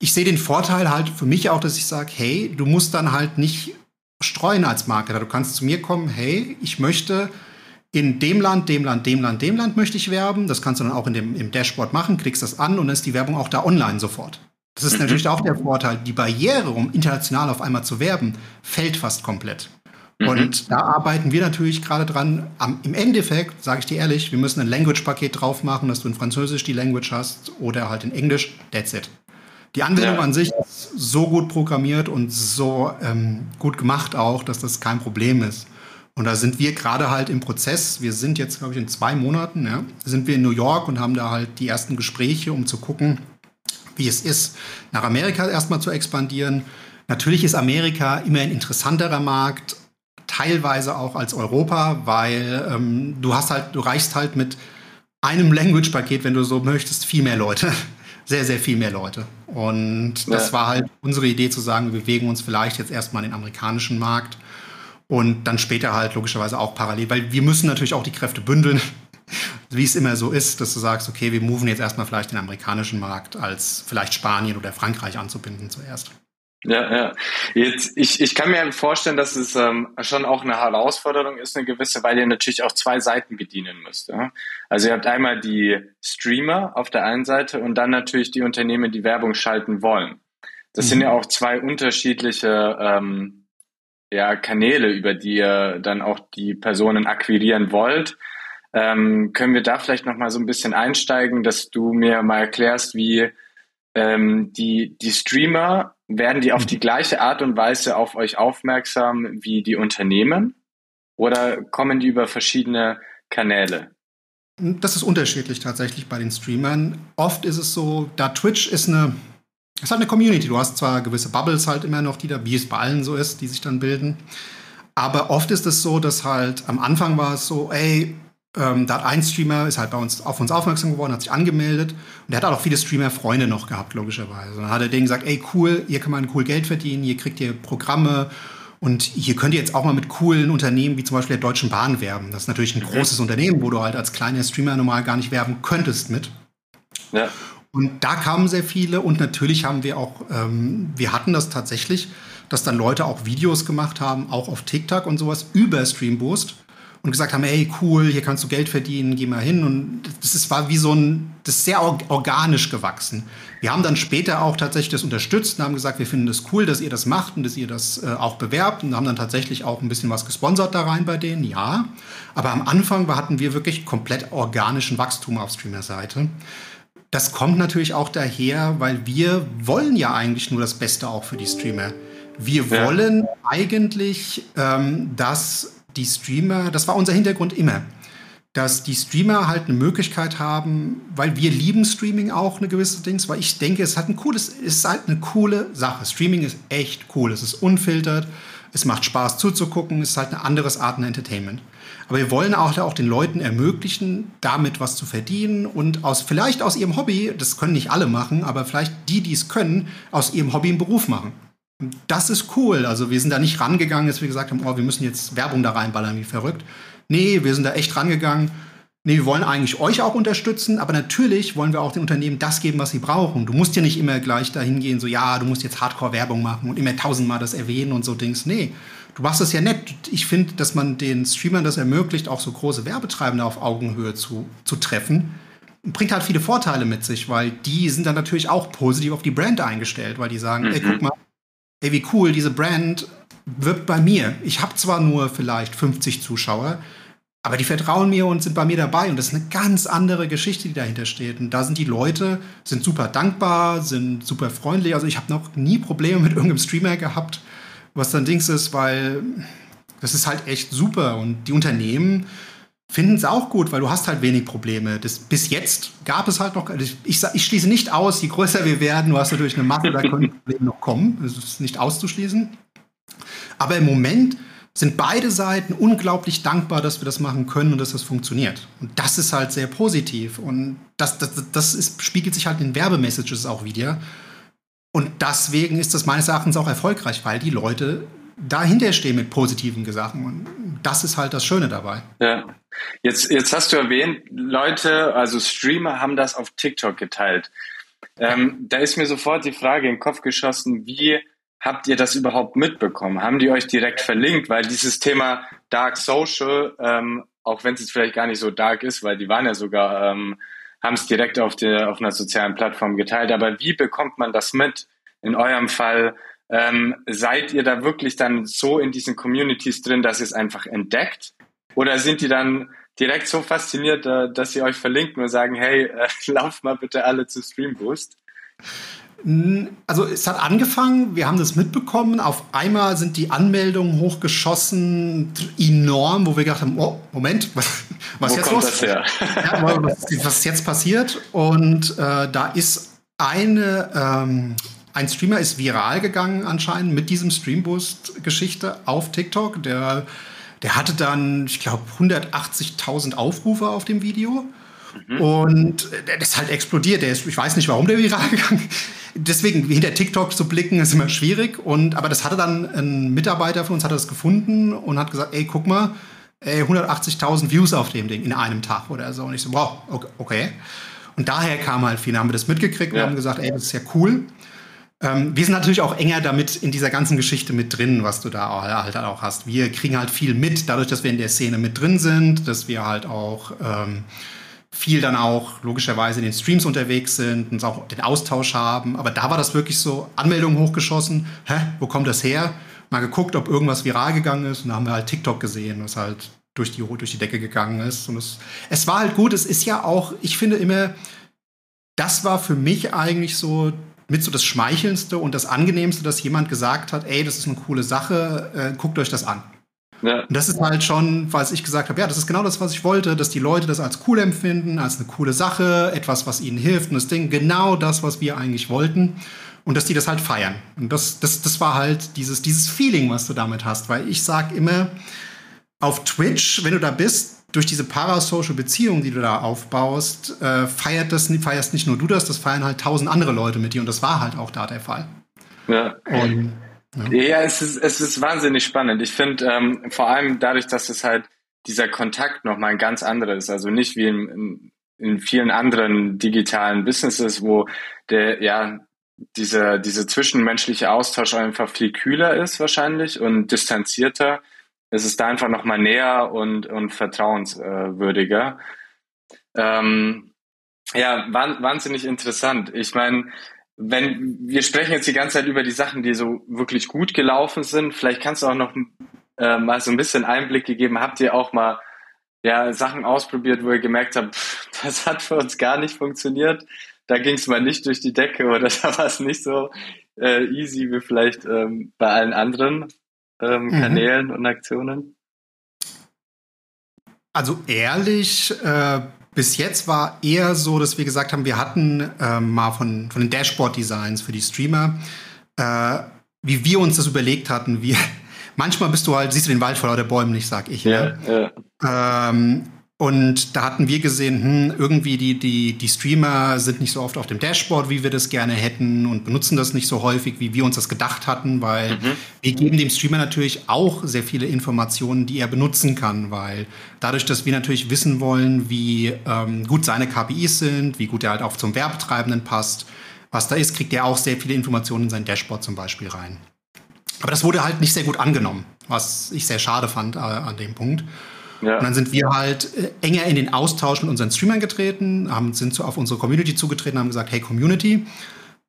ich sehe den Vorteil halt für mich auch, dass ich sage, hey, du musst dann halt nicht streuen als Marketer. Du kannst zu mir kommen, hey, ich möchte in dem Land, dem Land, dem Land, dem Land möchte ich werben. Das kannst du dann auch in dem, im Dashboard machen, klickst das an und dann ist die Werbung auch da online sofort. Das ist mhm. natürlich auch der Vorteil. Die Barriere, um international auf einmal zu werben, fällt fast komplett. Mhm. Und da arbeiten wir natürlich gerade dran. Am, Im Endeffekt, sage ich dir ehrlich, wir müssen ein Language-Paket drauf machen, dass du in Französisch die Language hast oder halt in Englisch. That's it. Die Anwendung ja. an sich ist so gut programmiert und so ähm, gut gemacht auch, dass das kein Problem ist. Und da sind wir gerade halt im Prozess. Wir sind jetzt, glaube ich, in zwei Monaten, ja, sind wir in New York und haben da halt die ersten Gespräche, um zu gucken, wie es ist, nach Amerika erstmal zu expandieren. Natürlich ist Amerika immer ein interessanterer Markt, teilweise auch als Europa, weil ähm, du hast halt, du reichst halt mit einem Language-Paket, wenn du so möchtest, viel mehr Leute sehr, sehr viel mehr Leute. Und das ja. war halt unsere Idee zu sagen, wir bewegen uns vielleicht jetzt erstmal in den amerikanischen Markt und dann später halt logischerweise auch parallel, weil wir müssen natürlich auch die Kräfte bündeln, wie es immer so ist, dass du sagst, okay, wir moven jetzt erstmal vielleicht den amerikanischen Markt als vielleicht Spanien oder Frankreich anzubinden zuerst. Ja, ja. Jetzt, ich, ich kann mir vorstellen, dass es ähm, schon auch eine Herausforderung ist, eine gewisse, weil ihr natürlich auch zwei Seiten bedienen müsst. Ja? Also ihr habt einmal die Streamer auf der einen Seite und dann natürlich die Unternehmen, die Werbung schalten wollen. Das mhm. sind ja auch zwei unterschiedliche ähm, ja, Kanäle, über die ihr dann auch die Personen akquirieren wollt. Ähm, können wir da vielleicht nochmal so ein bisschen einsteigen, dass du mir mal erklärst, wie ähm, die, die Streamer werden die auf die gleiche Art und Weise auf euch aufmerksam wie die Unternehmen oder kommen die über verschiedene Kanäle? Das ist unterschiedlich tatsächlich bei den Streamern. Oft ist es so, da Twitch ist eine, ist halt eine Community. Du hast zwar gewisse Bubbles halt immer noch, die da, wie es bei allen so ist, die sich dann bilden. Aber oft ist es so, dass halt am Anfang war es so, ey, ähm, da hat ein Streamer, ist halt bei uns auf uns aufmerksam geworden, hat sich angemeldet und der hat auch viele Streamer-Freunde noch gehabt, logischerweise. Und dann hat er denen gesagt, ey cool, hier kann man cool Geld verdienen, hier kriegt ihr Programme Und hier könnt ihr jetzt auch mal mit coolen Unternehmen wie zum Beispiel der Deutschen Bahn werben. Das ist natürlich ein mhm. großes Unternehmen, wo du halt als kleiner Streamer normal gar nicht werben könntest mit. Ja. Und da kamen sehr viele und natürlich haben wir auch, ähm, wir hatten das tatsächlich, dass dann Leute auch Videos gemacht haben, auch auf TikTok und sowas über Streamboost und gesagt haben, hey, cool, hier kannst du Geld verdienen, geh mal hin. Und das ist, war wie so ein, das ist sehr organisch gewachsen. Wir haben dann später auch tatsächlich das unterstützt und haben gesagt, wir finden das cool, dass ihr das macht und dass ihr das äh, auch bewerbt und haben dann tatsächlich auch ein bisschen was gesponsert da rein bei denen, ja. Aber am Anfang hatten wir wirklich komplett organischen Wachstum auf Streamer-Seite. Das kommt natürlich auch daher, weil wir wollen ja eigentlich nur das Beste auch für die Streamer. Wir ja. wollen eigentlich, ähm, dass die Streamer, das war unser Hintergrund immer, dass die Streamer halt eine Möglichkeit haben, weil wir lieben Streaming auch eine gewisse Dings, weil ich denke, es hat ein cooles, es ist halt eine coole Sache. Streaming ist echt cool, es ist unfiltert, es macht Spaß zuzugucken, es ist halt eine andere Art von Entertainment. Aber wir wollen auch, auch den Leuten ermöglichen, damit was zu verdienen und aus, vielleicht aus ihrem Hobby, das können nicht alle machen, aber vielleicht die, die es können, aus ihrem Hobby einen Beruf machen. Das ist cool. Also wir sind da nicht rangegangen, dass wir gesagt haben, oh, wir müssen jetzt Werbung da reinballern wie verrückt. Nee, wir sind da echt rangegangen. Nee, wir wollen eigentlich euch auch unterstützen, aber natürlich wollen wir auch den Unternehmen das geben, was sie brauchen. Du musst ja nicht immer gleich dahin gehen, so ja, du musst jetzt Hardcore-Werbung machen und immer tausendmal das erwähnen und so Dings. Nee, du machst das ja nett. Ich finde, dass man den Streamern das ermöglicht, auch so große Werbetreibende auf Augenhöhe zu, zu treffen, bringt halt viele Vorteile mit sich, weil die sind dann natürlich auch positiv auf die Brand eingestellt, weil die sagen, mhm. ey, guck mal, ey, wie cool, diese Brand wirbt bei mir. Ich habe zwar nur vielleicht 50 Zuschauer, aber die vertrauen mir und sind bei mir dabei. Und das ist eine ganz andere Geschichte, die dahinter steht. Und da sind die Leute, sind super dankbar, sind super freundlich. Also ich habe noch nie Probleme mit irgendeinem Streamer gehabt, was dann Dings ist, weil das ist halt echt super. Und die Unternehmen finden es auch gut, weil du hast halt wenig Probleme. Das, bis jetzt gab es halt noch, ich, ich schließe nicht aus, je größer wir werden, du hast natürlich eine Masse, da können Probleme noch kommen. Das ist nicht auszuschließen. Aber im Moment sind beide Seiten unglaublich dankbar, dass wir das machen können und dass das funktioniert. Und das ist halt sehr positiv. Und das, das, das ist, spiegelt sich halt in Werbemessages auch wieder. Und deswegen ist das meines Erachtens auch erfolgreich, weil die Leute dahinter stehen mit positiven Sachen. Und das ist halt das Schöne dabei. Ja. Jetzt, jetzt hast du erwähnt, Leute, also Streamer haben das auf TikTok geteilt. Ähm, da ist mir sofort die Frage den Kopf geschossen, wie habt ihr das überhaupt mitbekommen? Haben die euch direkt verlinkt? Weil dieses Thema Dark Social, ähm, auch wenn es jetzt vielleicht gar nicht so dark ist, weil die waren ja sogar ähm, haben es direkt auf, der, auf einer sozialen Plattform geteilt. Aber wie bekommt man das mit? In eurem Fall, ähm, seid ihr da wirklich dann so in diesen Communities drin, dass ihr es einfach entdeckt? Oder sind die dann direkt so fasziniert, äh, dass sie euch verlinken und sagen, hey, äh, lauf mal bitte alle zu Streamboost? Also es hat angefangen, wir haben das mitbekommen. Auf einmal sind die Anmeldungen hochgeschossen, enorm, wo wir gedacht haben, oh, Moment, was, was jetzt los? Ja, was, was, ist jetzt passiert? Und äh, da ist eine, ähm, ein Streamer ist viral gegangen anscheinend mit diesem Streamboost-Geschichte auf TikTok. Der, der hatte dann, ich glaube, 180.000 Aufrufe auf dem Video. Mhm. Und der ist halt explodiert. Der ist, ich weiß nicht, warum der viral gegangen ist. Deswegen hinter TikTok zu blicken ist immer schwierig. Und, aber das hatte dann ein Mitarbeiter von uns hat das gefunden und hat gesagt, ey, guck mal, 180.000 Views auf dem Ding in einem Tag oder so. Und ich so, wow, okay. Und daher kam halt viel. Dann haben wir das mitgekriegt ja. und haben gesagt, ey, das ist ja cool. Ähm, wir sind natürlich auch enger damit in dieser ganzen Geschichte mit drin, was du da halt auch hast. Wir kriegen halt viel mit, dadurch, dass wir in der Szene mit drin sind, dass wir halt auch ähm, viel dann auch logischerweise in den Streams unterwegs sind und auch den Austausch haben. Aber da war das wirklich so, Anmeldungen hochgeschossen, hä, wo kommt das her? Mal geguckt, ob irgendwas viral gegangen ist und da haben wir halt TikTok gesehen, was halt durch die, durch die Decke gegangen ist. Und es, es war halt gut, es ist ja auch, ich finde immer, das war für mich eigentlich so mit so das Schmeichelndste und das Angenehmste, dass jemand gesagt hat, ey, das ist eine coole Sache, äh, guckt euch das an. Ja. Und das ist halt schon, was ich gesagt habe, ja, das ist genau das, was ich wollte, dass die Leute das als cool empfinden, als eine coole Sache, etwas, was ihnen hilft und das Ding, genau das, was wir eigentlich wollten. Und dass die das halt feiern. Und das, das, das war halt dieses, dieses Feeling, was du damit hast. Weil ich sag immer, auf Twitch, wenn du da bist, durch diese parasocial Beziehung, die du da aufbaust, äh, feiert das, feierst nicht nur du das, das feiern halt tausend andere Leute mit dir. Und das war halt auch da der Fall. Ja. Und Ne? Ja, es ist, es ist wahnsinnig spannend. Ich finde ähm, vor allem dadurch, dass es halt dieser Kontakt nochmal ein ganz anderer ist. Also nicht wie in, in, in vielen anderen digitalen Businesses, wo der, ja, dieser, dieser zwischenmenschliche Austausch einfach viel kühler ist wahrscheinlich und distanzierter. Es ist da einfach nochmal näher und, und vertrauenswürdiger. Ähm, ja, wahnsinnig interessant. Ich meine, wenn wir sprechen jetzt die ganze Zeit über die Sachen, die so wirklich gut gelaufen sind, vielleicht kannst du auch noch äh, mal so ein bisschen Einblick gegeben. Habt ihr auch mal ja, Sachen ausprobiert, wo ihr gemerkt habt, pff, das hat für uns gar nicht funktioniert. Da ging es mal nicht durch die Decke oder da war es nicht so äh, easy wie vielleicht ähm, bei allen anderen ähm, mhm. Kanälen und Aktionen. Also ehrlich, äh, bis jetzt war eher so, dass wir gesagt haben, wir hatten äh, mal von, von den Dashboard-Designs für die Streamer, äh, wie wir uns das überlegt hatten, wie manchmal bist du halt, siehst du den Wald vor lauter Bäumen nicht, sag ich. Ja, ne? ja. Ähm, und da hatten wir gesehen, hm, irgendwie die, die, die Streamer sind nicht so oft auf dem Dashboard, wie wir das gerne hätten und benutzen das nicht so häufig, wie wir uns das gedacht hatten, weil mhm. wir geben dem Streamer natürlich auch sehr viele Informationen, die er benutzen kann, weil dadurch, dass wir natürlich wissen wollen, wie ähm, gut seine KPIs sind, wie gut er halt auch zum Werbetreibenden passt, was da ist, kriegt er auch sehr viele Informationen in sein Dashboard zum Beispiel rein. Aber das wurde halt nicht sehr gut angenommen, was ich sehr schade fand äh, an dem Punkt. Ja. Und dann sind wir halt äh, enger in den Austausch mit unseren Streamern getreten, haben, sind auf unsere Community zugetreten, haben gesagt, hey Community,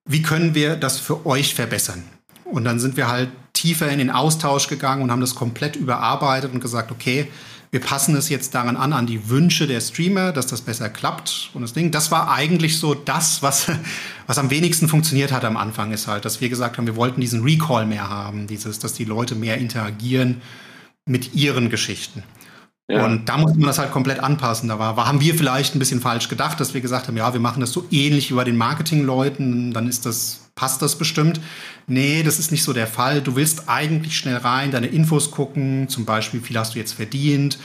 wie können wir das für euch verbessern? Und dann sind wir halt tiefer in den Austausch gegangen und haben das komplett überarbeitet und gesagt, okay, wir passen es jetzt daran an, an die Wünsche der Streamer, dass das besser klappt. Und das Ding, das war eigentlich so das, was, was am wenigsten funktioniert hat am Anfang, ist halt, dass wir gesagt haben, wir wollten diesen Recall mehr haben, dieses, dass die Leute mehr interagieren mit ihren Geschichten. Ja. Und da muss man das halt komplett anpassen. Da war, war, haben wir vielleicht ein bisschen falsch gedacht, dass wir gesagt haben, ja, wir machen das so ähnlich wie bei den Marketingleuten, dann ist das, passt das bestimmt. Nee, das ist nicht so der Fall. Du willst eigentlich schnell rein, deine Infos gucken, zum Beispiel, wie viel hast du jetzt verdient,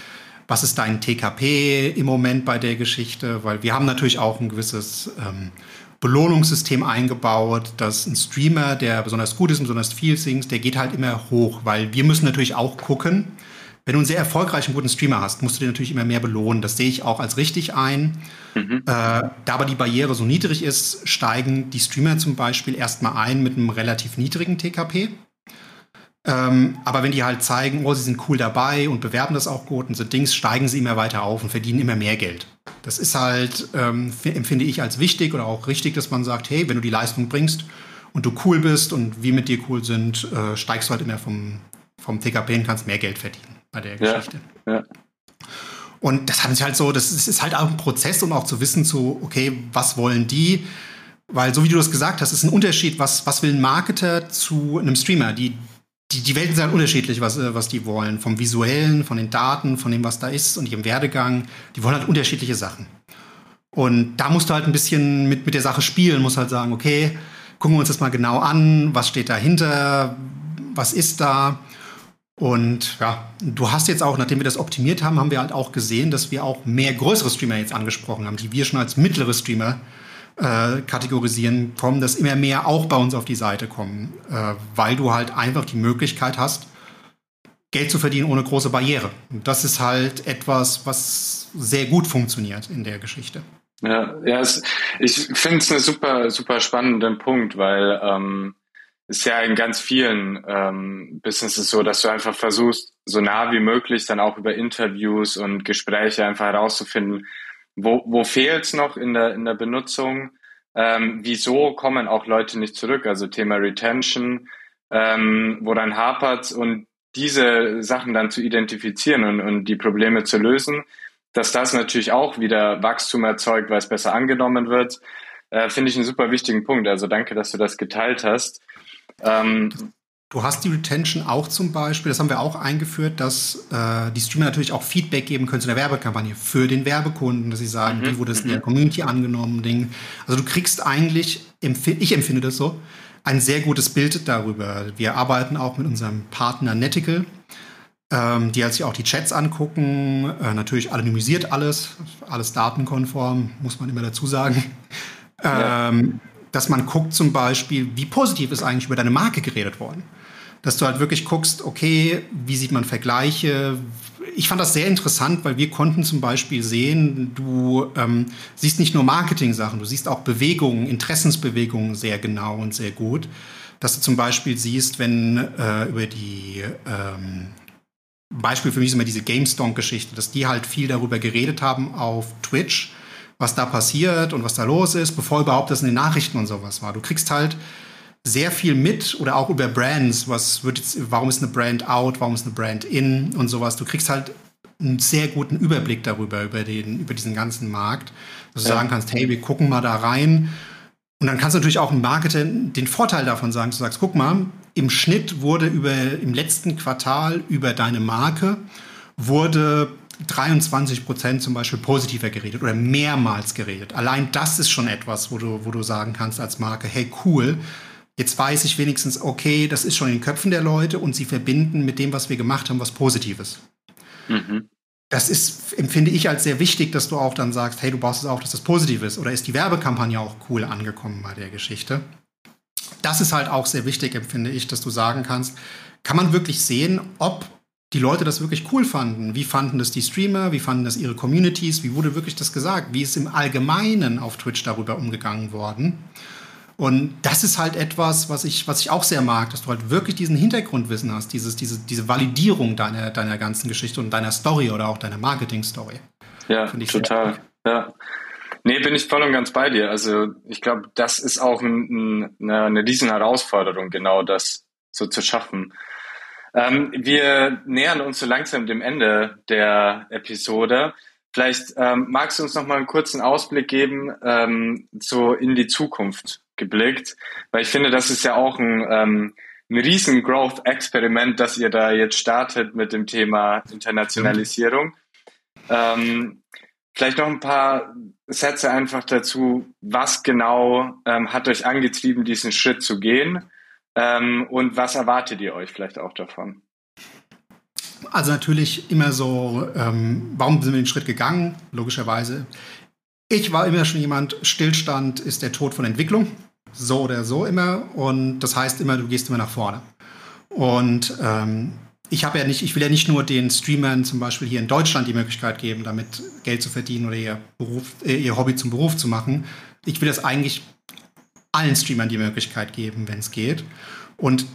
was ist dein TKP im Moment bei der Geschichte, weil wir haben natürlich auch ein gewisses ähm, Belohnungssystem eingebaut, dass ein Streamer, der besonders gut ist und besonders viel singt, der geht halt immer hoch, weil wir müssen natürlich auch gucken, wenn du einen sehr erfolgreichen, guten Streamer hast, musst du dir natürlich immer mehr belohnen. Das sehe ich auch als richtig ein. Mhm. Äh, da aber die Barriere so niedrig ist, steigen die Streamer zum Beispiel erstmal ein mit einem relativ niedrigen TKP. Ähm, aber wenn die halt zeigen, oh, sie sind cool dabei und bewerben das auch gut und so Dings, steigen sie immer weiter auf und verdienen immer mehr Geld. Das ist halt, ähm, empfinde ich als wichtig oder auch richtig, dass man sagt, hey, wenn du die Leistung bringst und du cool bist und wir mit dir cool sind, äh, steigst du halt immer vom, vom TKP und kannst mehr Geld verdienen bei der Geschichte. Ja, ja. Und das hat sich halt so, das ist halt auch ein Prozess, um auch zu wissen, so, okay, was wollen die? Weil, so wie du das gesagt hast, ist ein Unterschied, was, was will ein Marketer zu einem Streamer? Die, die, die Welten sind halt unterschiedlich, was, äh, was die wollen. Vom Visuellen, von den Daten, von dem, was da ist und ihrem Werdegang. Die wollen halt unterschiedliche Sachen. Und da musst du halt ein bisschen mit, mit der Sache spielen, musst halt sagen, okay, gucken wir uns das mal genau an, was steht dahinter, was ist da. Und ja, du hast jetzt auch, nachdem wir das optimiert haben, haben wir halt auch gesehen, dass wir auch mehr größere Streamer jetzt angesprochen haben, die wir schon als mittlere Streamer äh, kategorisieren, kommen, dass immer mehr auch bei uns auf die Seite kommen, äh, weil du halt einfach die Möglichkeit hast, Geld zu verdienen ohne große Barriere. Und das ist halt etwas, was sehr gut funktioniert in der Geschichte. Ja, ja, es, ich finde es einen super, super spannenden Punkt, weil ähm, ist ja in ganz vielen ähm, Businesses so, dass du einfach versuchst, so nah wie möglich dann auch über Interviews und Gespräche einfach herauszufinden, wo, wo fehlt's noch in der, in der Benutzung, ähm, wieso kommen auch Leute nicht zurück, also Thema Retention, ähm, wo dann hapert und diese Sachen dann zu identifizieren und, und die Probleme zu lösen, dass das natürlich auch wieder Wachstum erzeugt, weil es besser angenommen wird, äh, finde ich einen super wichtigen Punkt. Also danke, dass du das geteilt hast. Ähm, Du hast die Retention auch zum Beispiel, das haben wir auch eingeführt, dass äh, die Streamer natürlich auch Feedback geben können zu der Werbekampagne für den Werbekunden, dass sie sagen, mhm. wie wurde es in der mhm. Community angenommen, Ding. Also du kriegst eigentlich, ich empfinde das so, ein sehr gutes Bild darüber. Wir arbeiten auch mit unserem Partner Netical, ähm, die halt sich auch die Chats angucken, äh, natürlich anonymisiert alles, alles datenkonform, muss man immer dazu sagen. Ja. Dass man guckt zum Beispiel, wie positiv ist eigentlich über deine Marke geredet worden. dass du halt wirklich guckst, okay, wie sieht man Vergleiche? Ich fand das sehr interessant, weil wir konnten zum Beispiel sehen, du ähm, siehst nicht nur Marketing-Sachen, du siehst auch Bewegungen, Interessensbewegungen sehr genau und sehr gut. Dass du zum Beispiel siehst, wenn äh, über die ähm, Beispiel für mich ist immer diese GameStonk-Geschichte, dass die halt viel darüber geredet haben auf Twitch, was da passiert und was da los ist, bevor überhaupt das in den Nachrichten und sowas war. Du kriegst halt sehr viel mit oder auch über Brands, was wird jetzt, warum ist eine Brand out, warum ist eine Brand in und sowas. Du kriegst halt einen sehr guten Überblick darüber, über, den, über diesen ganzen Markt, dass du ja. sagen kannst, hey, wir gucken mal da rein. Und dann kannst du natürlich auch im Marketing den Vorteil davon sagen, du sagst, guck mal, im Schnitt wurde über, im letzten Quartal über deine Marke wurde 23 Prozent zum Beispiel positiver geredet oder mehrmals geredet. Allein das ist schon etwas, wo du, wo du sagen kannst als Marke, hey cool, Jetzt weiß ich wenigstens, okay, das ist schon in den Köpfen der Leute und sie verbinden mit dem, was wir gemacht haben, was Positives. Mhm. Das ist, empfinde ich als sehr wichtig, dass du auch dann sagst, hey, du brauchst es auch, dass das positiv ist. Oder ist die Werbekampagne auch cool angekommen bei der Geschichte? Das ist halt auch sehr wichtig, empfinde ich, dass du sagen kannst, kann man wirklich sehen, ob die Leute das wirklich cool fanden. Wie fanden das die Streamer? Wie fanden das ihre Communities? Wie wurde wirklich das gesagt? Wie ist im Allgemeinen auf Twitch darüber umgegangen worden? Und das ist halt etwas, was ich, was ich auch sehr mag, dass du halt wirklich diesen Hintergrundwissen hast, dieses, diese, diese Validierung deiner, deiner ganzen Geschichte und deiner Story oder auch deiner Marketing-Story. Ja, total. Ja. Nee, bin ich voll und ganz bei dir. Also ich glaube, das ist auch ein, ein, eine, eine riesen Herausforderung, genau das so zu schaffen. Ähm, wir nähern uns so langsam dem Ende der Episode. Vielleicht ähm, magst du uns noch mal einen kurzen Ausblick geben ähm, so in die Zukunft geblickt, weil ich finde, das ist ja auch ein, ähm, ein riesen Growth-Experiment, das ihr da jetzt startet mit dem Thema Internationalisierung. Ähm, vielleicht noch ein paar Sätze einfach dazu, was genau ähm, hat euch angetrieben, diesen Schritt zu gehen ähm, und was erwartet ihr euch vielleicht auch davon? Also natürlich immer so, ähm, warum sind wir den Schritt gegangen? Logischerweise. Ich war immer schon jemand, Stillstand ist der Tod von Entwicklung so oder so immer. Und das heißt immer, du gehst immer nach vorne. Und ähm, ich habe ja nicht, ich will ja nicht nur den Streamern zum Beispiel hier in Deutschland die Möglichkeit geben, damit Geld zu verdienen oder ihr Beruf, äh, ihr Hobby zum Beruf zu machen. Ich will das eigentlich allen Streamern die Möglichkeit geben, wenn es geht. Und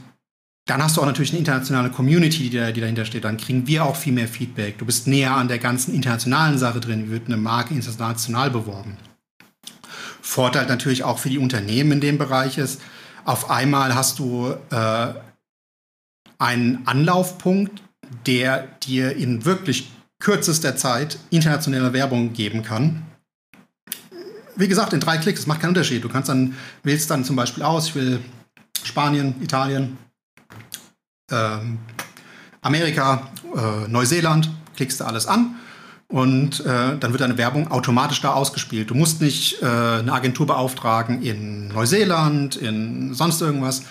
dann hast du auch natürlich eine internationale Community, die, da, die, dahinter steht. Dann kriegen wir auch viel mehr Feedback. Du bist näher an der ganzen internationalen Sache drin. Wie wird eine Marke international beworben? Vorteil natürlich auch für die Unternehmen in dem Bereich ist, auf einmal hast du äh, einen Anlaufpunkt, der dir in wirklich kürzester Zeit internationale Werbung geben kann. Wie gesagt, in drei Klicks, das macht keinen Unterschied. Du kannst dann, wählst dann zum Beispiel aus, ich will Spanien, Italien, ähm, Amerika, äh, Neuseeland, klickst du alles an und äh, dann wird deine Werbung automatisch da ausgespielt. Du musst nicht äh, eine Agentur beauftragen in Neuseeland, in sonst irgendwas.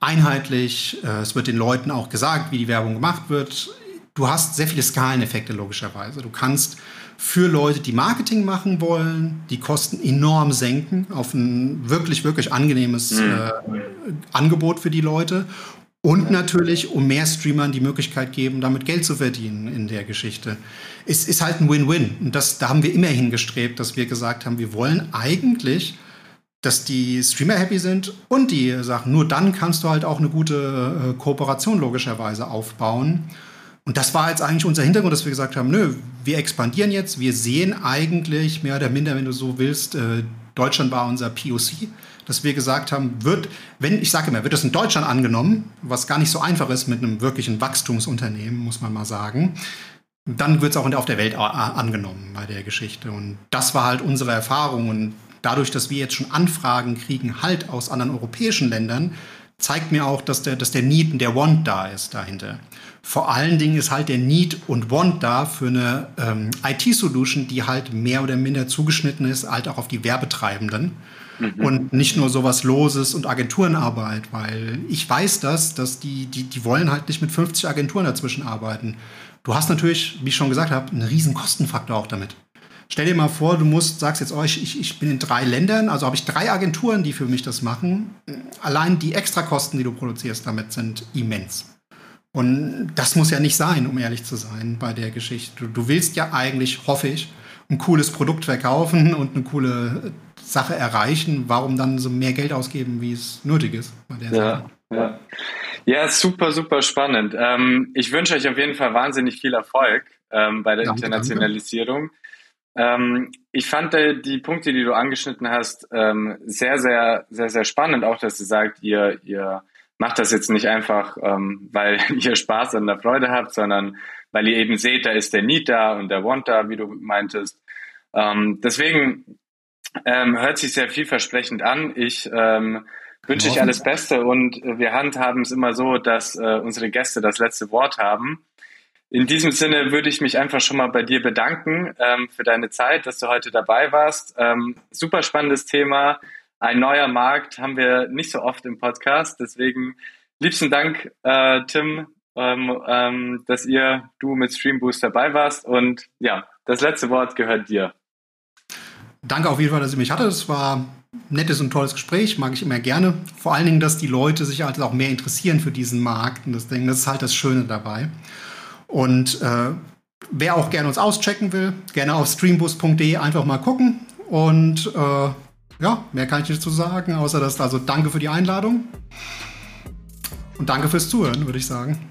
Einheitlich, äh, es wird den Leuten auch gesagt, wie die Werbung gemacht wird. Du hast sehr viele Skaleneffekte logischerweise. Du kannst für Leute, die Marketing machen wollen, die Kosten enorm senken auf ein wirklich, wirklich angenehmes mhm. äh, Angebot für die Leute und natürlich, um mehr Streamern die Möglichkeit geben, damit Geld zu verdienen in der Geschichte. Es ist halt ein Win-Win. Und das, da haben wir immer hingestrebt, dass wir gesagt haben, wir wollen eigentlich, dass die Streamer happy sind und die Sachen. Nur dann kannst du halt auch eine gute äh, Kooperation logischerweise aufbauen. Und das war jetzt eigentlich unser Hintergrund, dass wir gesagt haben, nö, wir expandieren jetzt. Wir sehen eigentlich mehr oder minder, wenn du so willst, äh, Deutschland war unser POC dass wir gesagt haben, wird, wenn, ich sage immer, wird das in Deutschland angenommen, was gar nicht so einfach ist mit einem wirklichen Wachstumsunternehmen, muss man mal sagen, dann wird es auch auf der Welt angenommen bei der Geschichte. Und das war halt unsere Erfahrung. Und dadurch, dass wir jetzt schon Anfragen kriegen, halt aus anderen europäischen Ländern, zeigt mir auch, dass der, dass der Need und der Want da ist dahinter. Vor allen Dingen ist halt der Need und Want da für eine ähm, IT-Solution, die halt mehr oder minder zugeschnitten ist, halt auch auf die Werbetreibenden. Mhm. Und nicht nur sowas Loses und Agenturenarbeit, weil ich weiß das, dass die, die, die wollen halt nicht mit 50 Agenturen dazwischen arbeiten. Du hast natürlich, wie ich schon gesagt habe, einen riesen Kostenfaktor auch damit. Stell dir mal vor, du musst, sagst jetzt, oh, ich, ich bin in drei Ländern, also habe ich drei Agenturen, die für mich das machen. Allein die Extrakosten, die du produzierst damit, sind immens. Und das muss ja nicht sein, um ehrlich zu sein, bei der Geschichte. Du, du willst ja eigentlich, hoffe ich, ein cooles Produkt verkaufen und eine coole Sache erreichen. Warum dann so mehr Geld ausgeben, wie es nötig ist bei der ja, Sache? Ja. ja, super, super spannend. Ähm, ich wünsche euch auf jeden Fall wahnsinnig viel Erfolg ähm, bei der danke, Internationalisierung. Danke. Ähm, ich fand äh, die Punkte, die du angeschnitten hast, ähm, sehr, sehr, sehr, sehr spannend. Auch, dass du sagst, ihr, ihr macht das jetzt nicht einfach, ähm, weil ihr Spaß an der Freude habt, sondern weil ihr eben seht, da ist der Need da und der Want da, wie du meintest. Ähm, deswegen ähm, hört sich sehr vielversprechend an. Ich ähm, wünsche euch alles Beste und wir handhaben es immer so, dass äh, unsere Gäste das letzte Wort haben. In diesem Sinne würde ich mich einfach schon mal bei dir bedanken ähm, für deine Zeit, dass du heute dabei warst. Ähm, super spannendes Thema. Ein neuer Markt haben wir nicht so oft im Podcast. Deswegen liebsten Dank, äh, Tim, ähm, ähm, dass ihr, du mit Streamboost dabei warst. Und ja, das letzte Wort gehört dir. Danke auf jeden Fall, dass ihr mich hattet. Es war ein nettes und tolles Gespräch, mag ich immer gerne. Vor allen Dingen, dass die Leute sich halt auch mehr interessieren für diesen Markt. Und das, das ist halt das Schöne dabei. Und äh, wer auch gerne uns auschecken will, gerne auf streamboost.de einfach mal gucken. Und äh, ja, mehr kann ich nicht dazu sagen, außer dass also danke für die Einladung. Und danke fürs Zuhören, würde ich sagen.